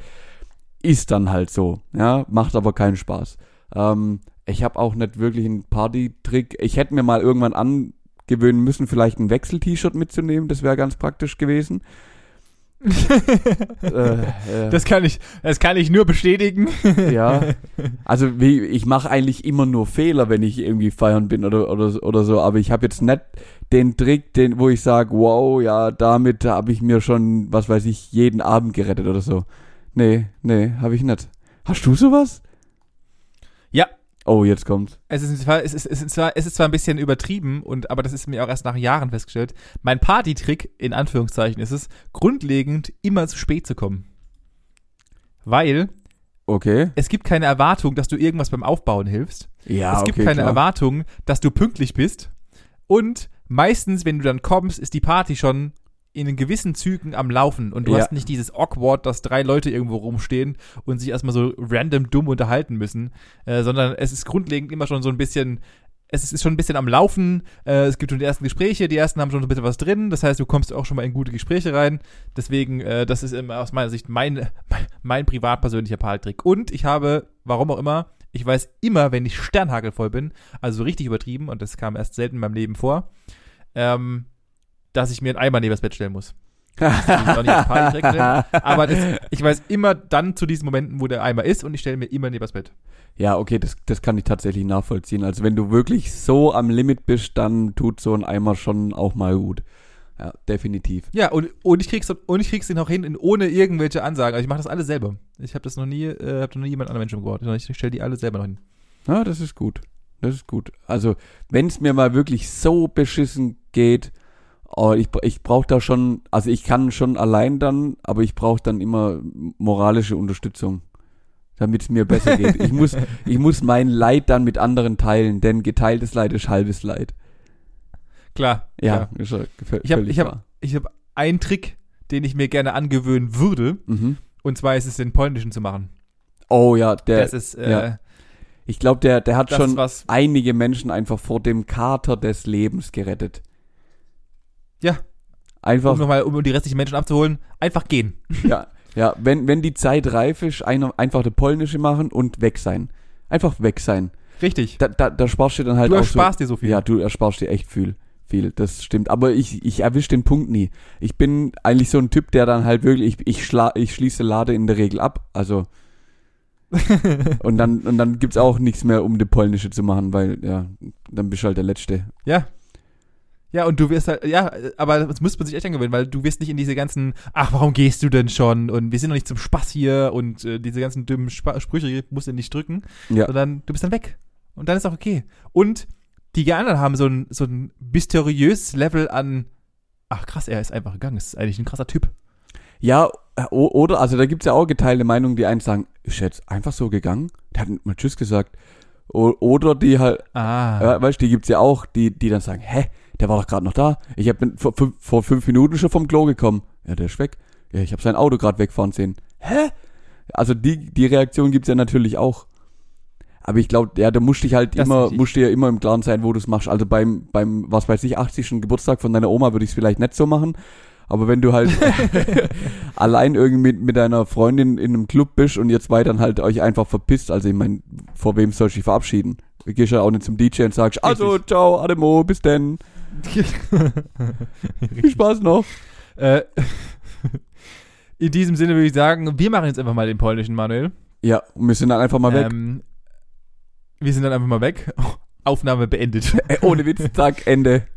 Ist dann halt so, ja, macht aber keinen Spaß. Ähm, ich habe auch nicht wirklich einen Party-Trick. Ich hätte mir mal irgendwann angewöhnen müssen, vielleicht ein Wechsel-T-Shirt mitzunehmen, das wäre ganz praktisch gewesen. äh, äh, Das kann ich, das kann ich nur bestätigen. ja. Also wie, ich mache eigentlich immer nur Fehler, wenn ich irgendwie feiern bin oder oder oder so, aber ich habe jetzt nicht den Trick, den wo ich sage, wow, ja, damit habe ich mir schon, was weiß ich, jeden Abend gerettet oder so. Nee, nee, habe ich nicht. Hast du sowas? Oh, jetzt kommt's. Es ist, zwar, es, ist, es, ist zwar, es ist zwar ein bisschen übertrieben, und, aber das ist mir auch erst nach Jahren festgestellt. Mein Partytrick, in Anführungszeichen, ist es, grundlegend immer zu spät zu kommen. Weil Okay. es gibt keine Erwartung, dass du irgendwas beim Aufbauen hilfst. Ja, es gibt okay, keine klar. Erwartung, dass du pünktlich bist. Und meistens, wenn du dann kommst, ist die Party schon in gewissen Zügen am Laufen. Und du Ja. hast nicht dieses awkward, dass drei Leute irgendwo rumstehen und sich erstmal so random dumm unterhalten müssen, äh, sondern es ist grundlegend immer schon so ein bisschen, es ist schon ein bisschen am Laufen, äh, es gibt schon die ersten Gespräche, die ersten haben schon so ein bisschen was drin, das heißt, du kommst auch schon mal in gute Gespräche rein, deswegen, äh, das ist immer aus meiner Sicht mein, mein privat persönlicher Partytrick und ich habe, warum auch immer, ich weiß immer, wenn ich sternhagelvoll bin, also so richtig übertrieben und das kam erst selten in meinem Leben vor, ähm, dass ich mir einen Eimer neben das Bett stellen muss. Aber das, ich weiß immer dann zu diesen Momenten, wo der Eimer ist und ich stelle mir immer neben das Bett. Ja, okay, das, das kann ich tatsächlich nachvollziehen. Also wenn du wirklich so am Limit bist, dann tut so ein Eimer schon auch mal gut. Ja, definitiv. Ja, und, und ich krieg's und ich krieg's den auch hin, in, ohne irgendwelche Ansagen. Also ich mache das alles selber. Ich habe das noch nie, äh, habe noch nie jemand anderen Menschen gebraucht. Ich, ich stelle die alle selber noch hin. Ja, das ist gut. Das ist gut. Also, wenn es mir mal wirklich so beschissen geht, oh, ich, ich brauche da schon, also ich kann schon allein dann, aber ich brauche dann immer moralische Unterstützung, damit es mir besser geht. Ich muss, ich muss mein Leid dann mit anderen teilen, denn geteiltes Leid ist halbes Leid. Klar. Ja, klar. Ich habe ich hab, ich hab einen Trick, den ich mir gerne angewöhnen würde. Mhm. Und zwar ist es, den polnischen zu machen. Oh ja, der, das ist, äh, ja. ich glaube, der, der hat schon was. einige Menschen einfach vor dem Kater des Lebens gerettet. Ja. Einfach Um nochmal, um die restlichen Menschen abzuholen, einfach gehen. Ja, ja, wenn, wenn die Zeit reif ist, einer, einfach eine polnische machen und weg sein. Einfach weg sein. Richtig. Da, da, da sparst du dann halt du auch ersparst dir so so, viel. Ja, du ersparst dir echt viel. Viel, das stimmt. Aber ich, ich erwisch den Punkt nie. Ich bin eigentlich so ein Typ, der dann halt wirklich, ich, ich, schla, ich schließe Lade in der Regel ab. Also, und dann, und dann gibt's auch nichts mehr, um die polnische zu machen, weil, ja, dann bist du halt der Letzte. Ja. Ja, und du wirst halt, ja, aber das muss man sich echt angewöhnen, weil du wirst nicht in diese ganzen, ach, warum gehst du denn schon? Und wir sind noch nicht zum Spaß hier und äh, diese ganzen dummen Spa Sprüche musst du nicht drücken, Ja. sondern du bist dann weg. Und dann ist auch okay. Und die anderen haben so ein, so ein mysteriöses Level an, ach krass, er ist einfach gegangen, ist eigentlich ein krasser Typ. Ja, äh, oder, also da gibt's ja auch geteilte Meinungen, die einen sagen, ist jetzt einfach so gegangen? Der hat mal Tschüss gesagt. O oder die halt, Ah. Ja, weißt du, die gibt's ja auch, die, die dann sagen, hä, der war doch gerade noch da. Ich hab bin vor, fünf- vor fünf Minuten schon vom Klo gekommen. Ja, der ist weg. Ja, ich habe sein Auto gerade wegfahren sehen. Hä? Also die, die Reaktion gibt's ja natürlich auch. Aber ich glaube, ja, da musst dich halt Das immer, musst dir ja immer im Klaren sein, wo du's machst. Also beim, beim, was weiß ich, 80. Geburtstag von deiner Oma würde ich es vielleicht nicht so machen. Aber wenn du halt allein irgendwie mit, mit deiner Freundin in einem Club bist und ihr zwei dann halt euch einfach verpisst, also ich meine, vor wem soll ich dich verabschieden? Du gehst ja auch nicht zum DJ und sagst, also, Richtig. ciao, Ademo, bis denn. Viel Spaß noch. äh, in diesem Sinne würde ich sagen, wir machen jetzt einfach mal den polnischen, Manuel. Ja, und wir sind dann einfach mal weg. Ähm, wir sind dann einfach mal weg. Aufnahme beendet. Äh, ohne Witz, Tag, Ende.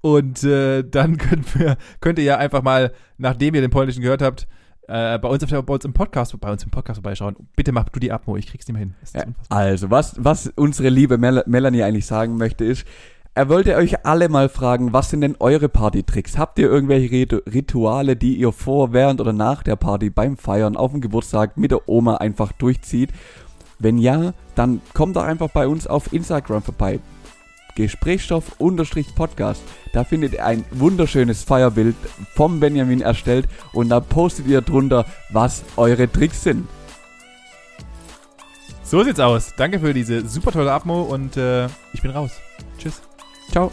Und äh, dann könnt, wir, könnt ihr ja einfach mal, nachdem ihr den polnischen gehört habt, äh, bei uns, auf der, bei uns im Podcast, bei uns im Podcast vorbeischauen. Bitte mach du die Abmo, ich krieg's nicht mehr hin. Ja, also, was, was unsere liebe Mel Melanie eigentlich sagen möchte, ist, er wollte euch alle mal fragen, was sind denn eure Partytricks? Habt ihr irgendwelche Ritu Rituale, die ihr vor, während oder nach der Party beim Feiern auf dem Geburtstag mit der Oma einfach durchzieht? Wenn ja, dann kommt doch einfach bei uns auf Instagram vorbei. Gesprächsstoff-Podcast. Da findet ihr ein wunderschönes Feierbild vom Benjamin erstellt und da postet ihr drunter, was eure Tricks sind. So sieht's aus. Danke für diese super tolle Abmo und äh, ich bin raus. Tschüss. Ciao.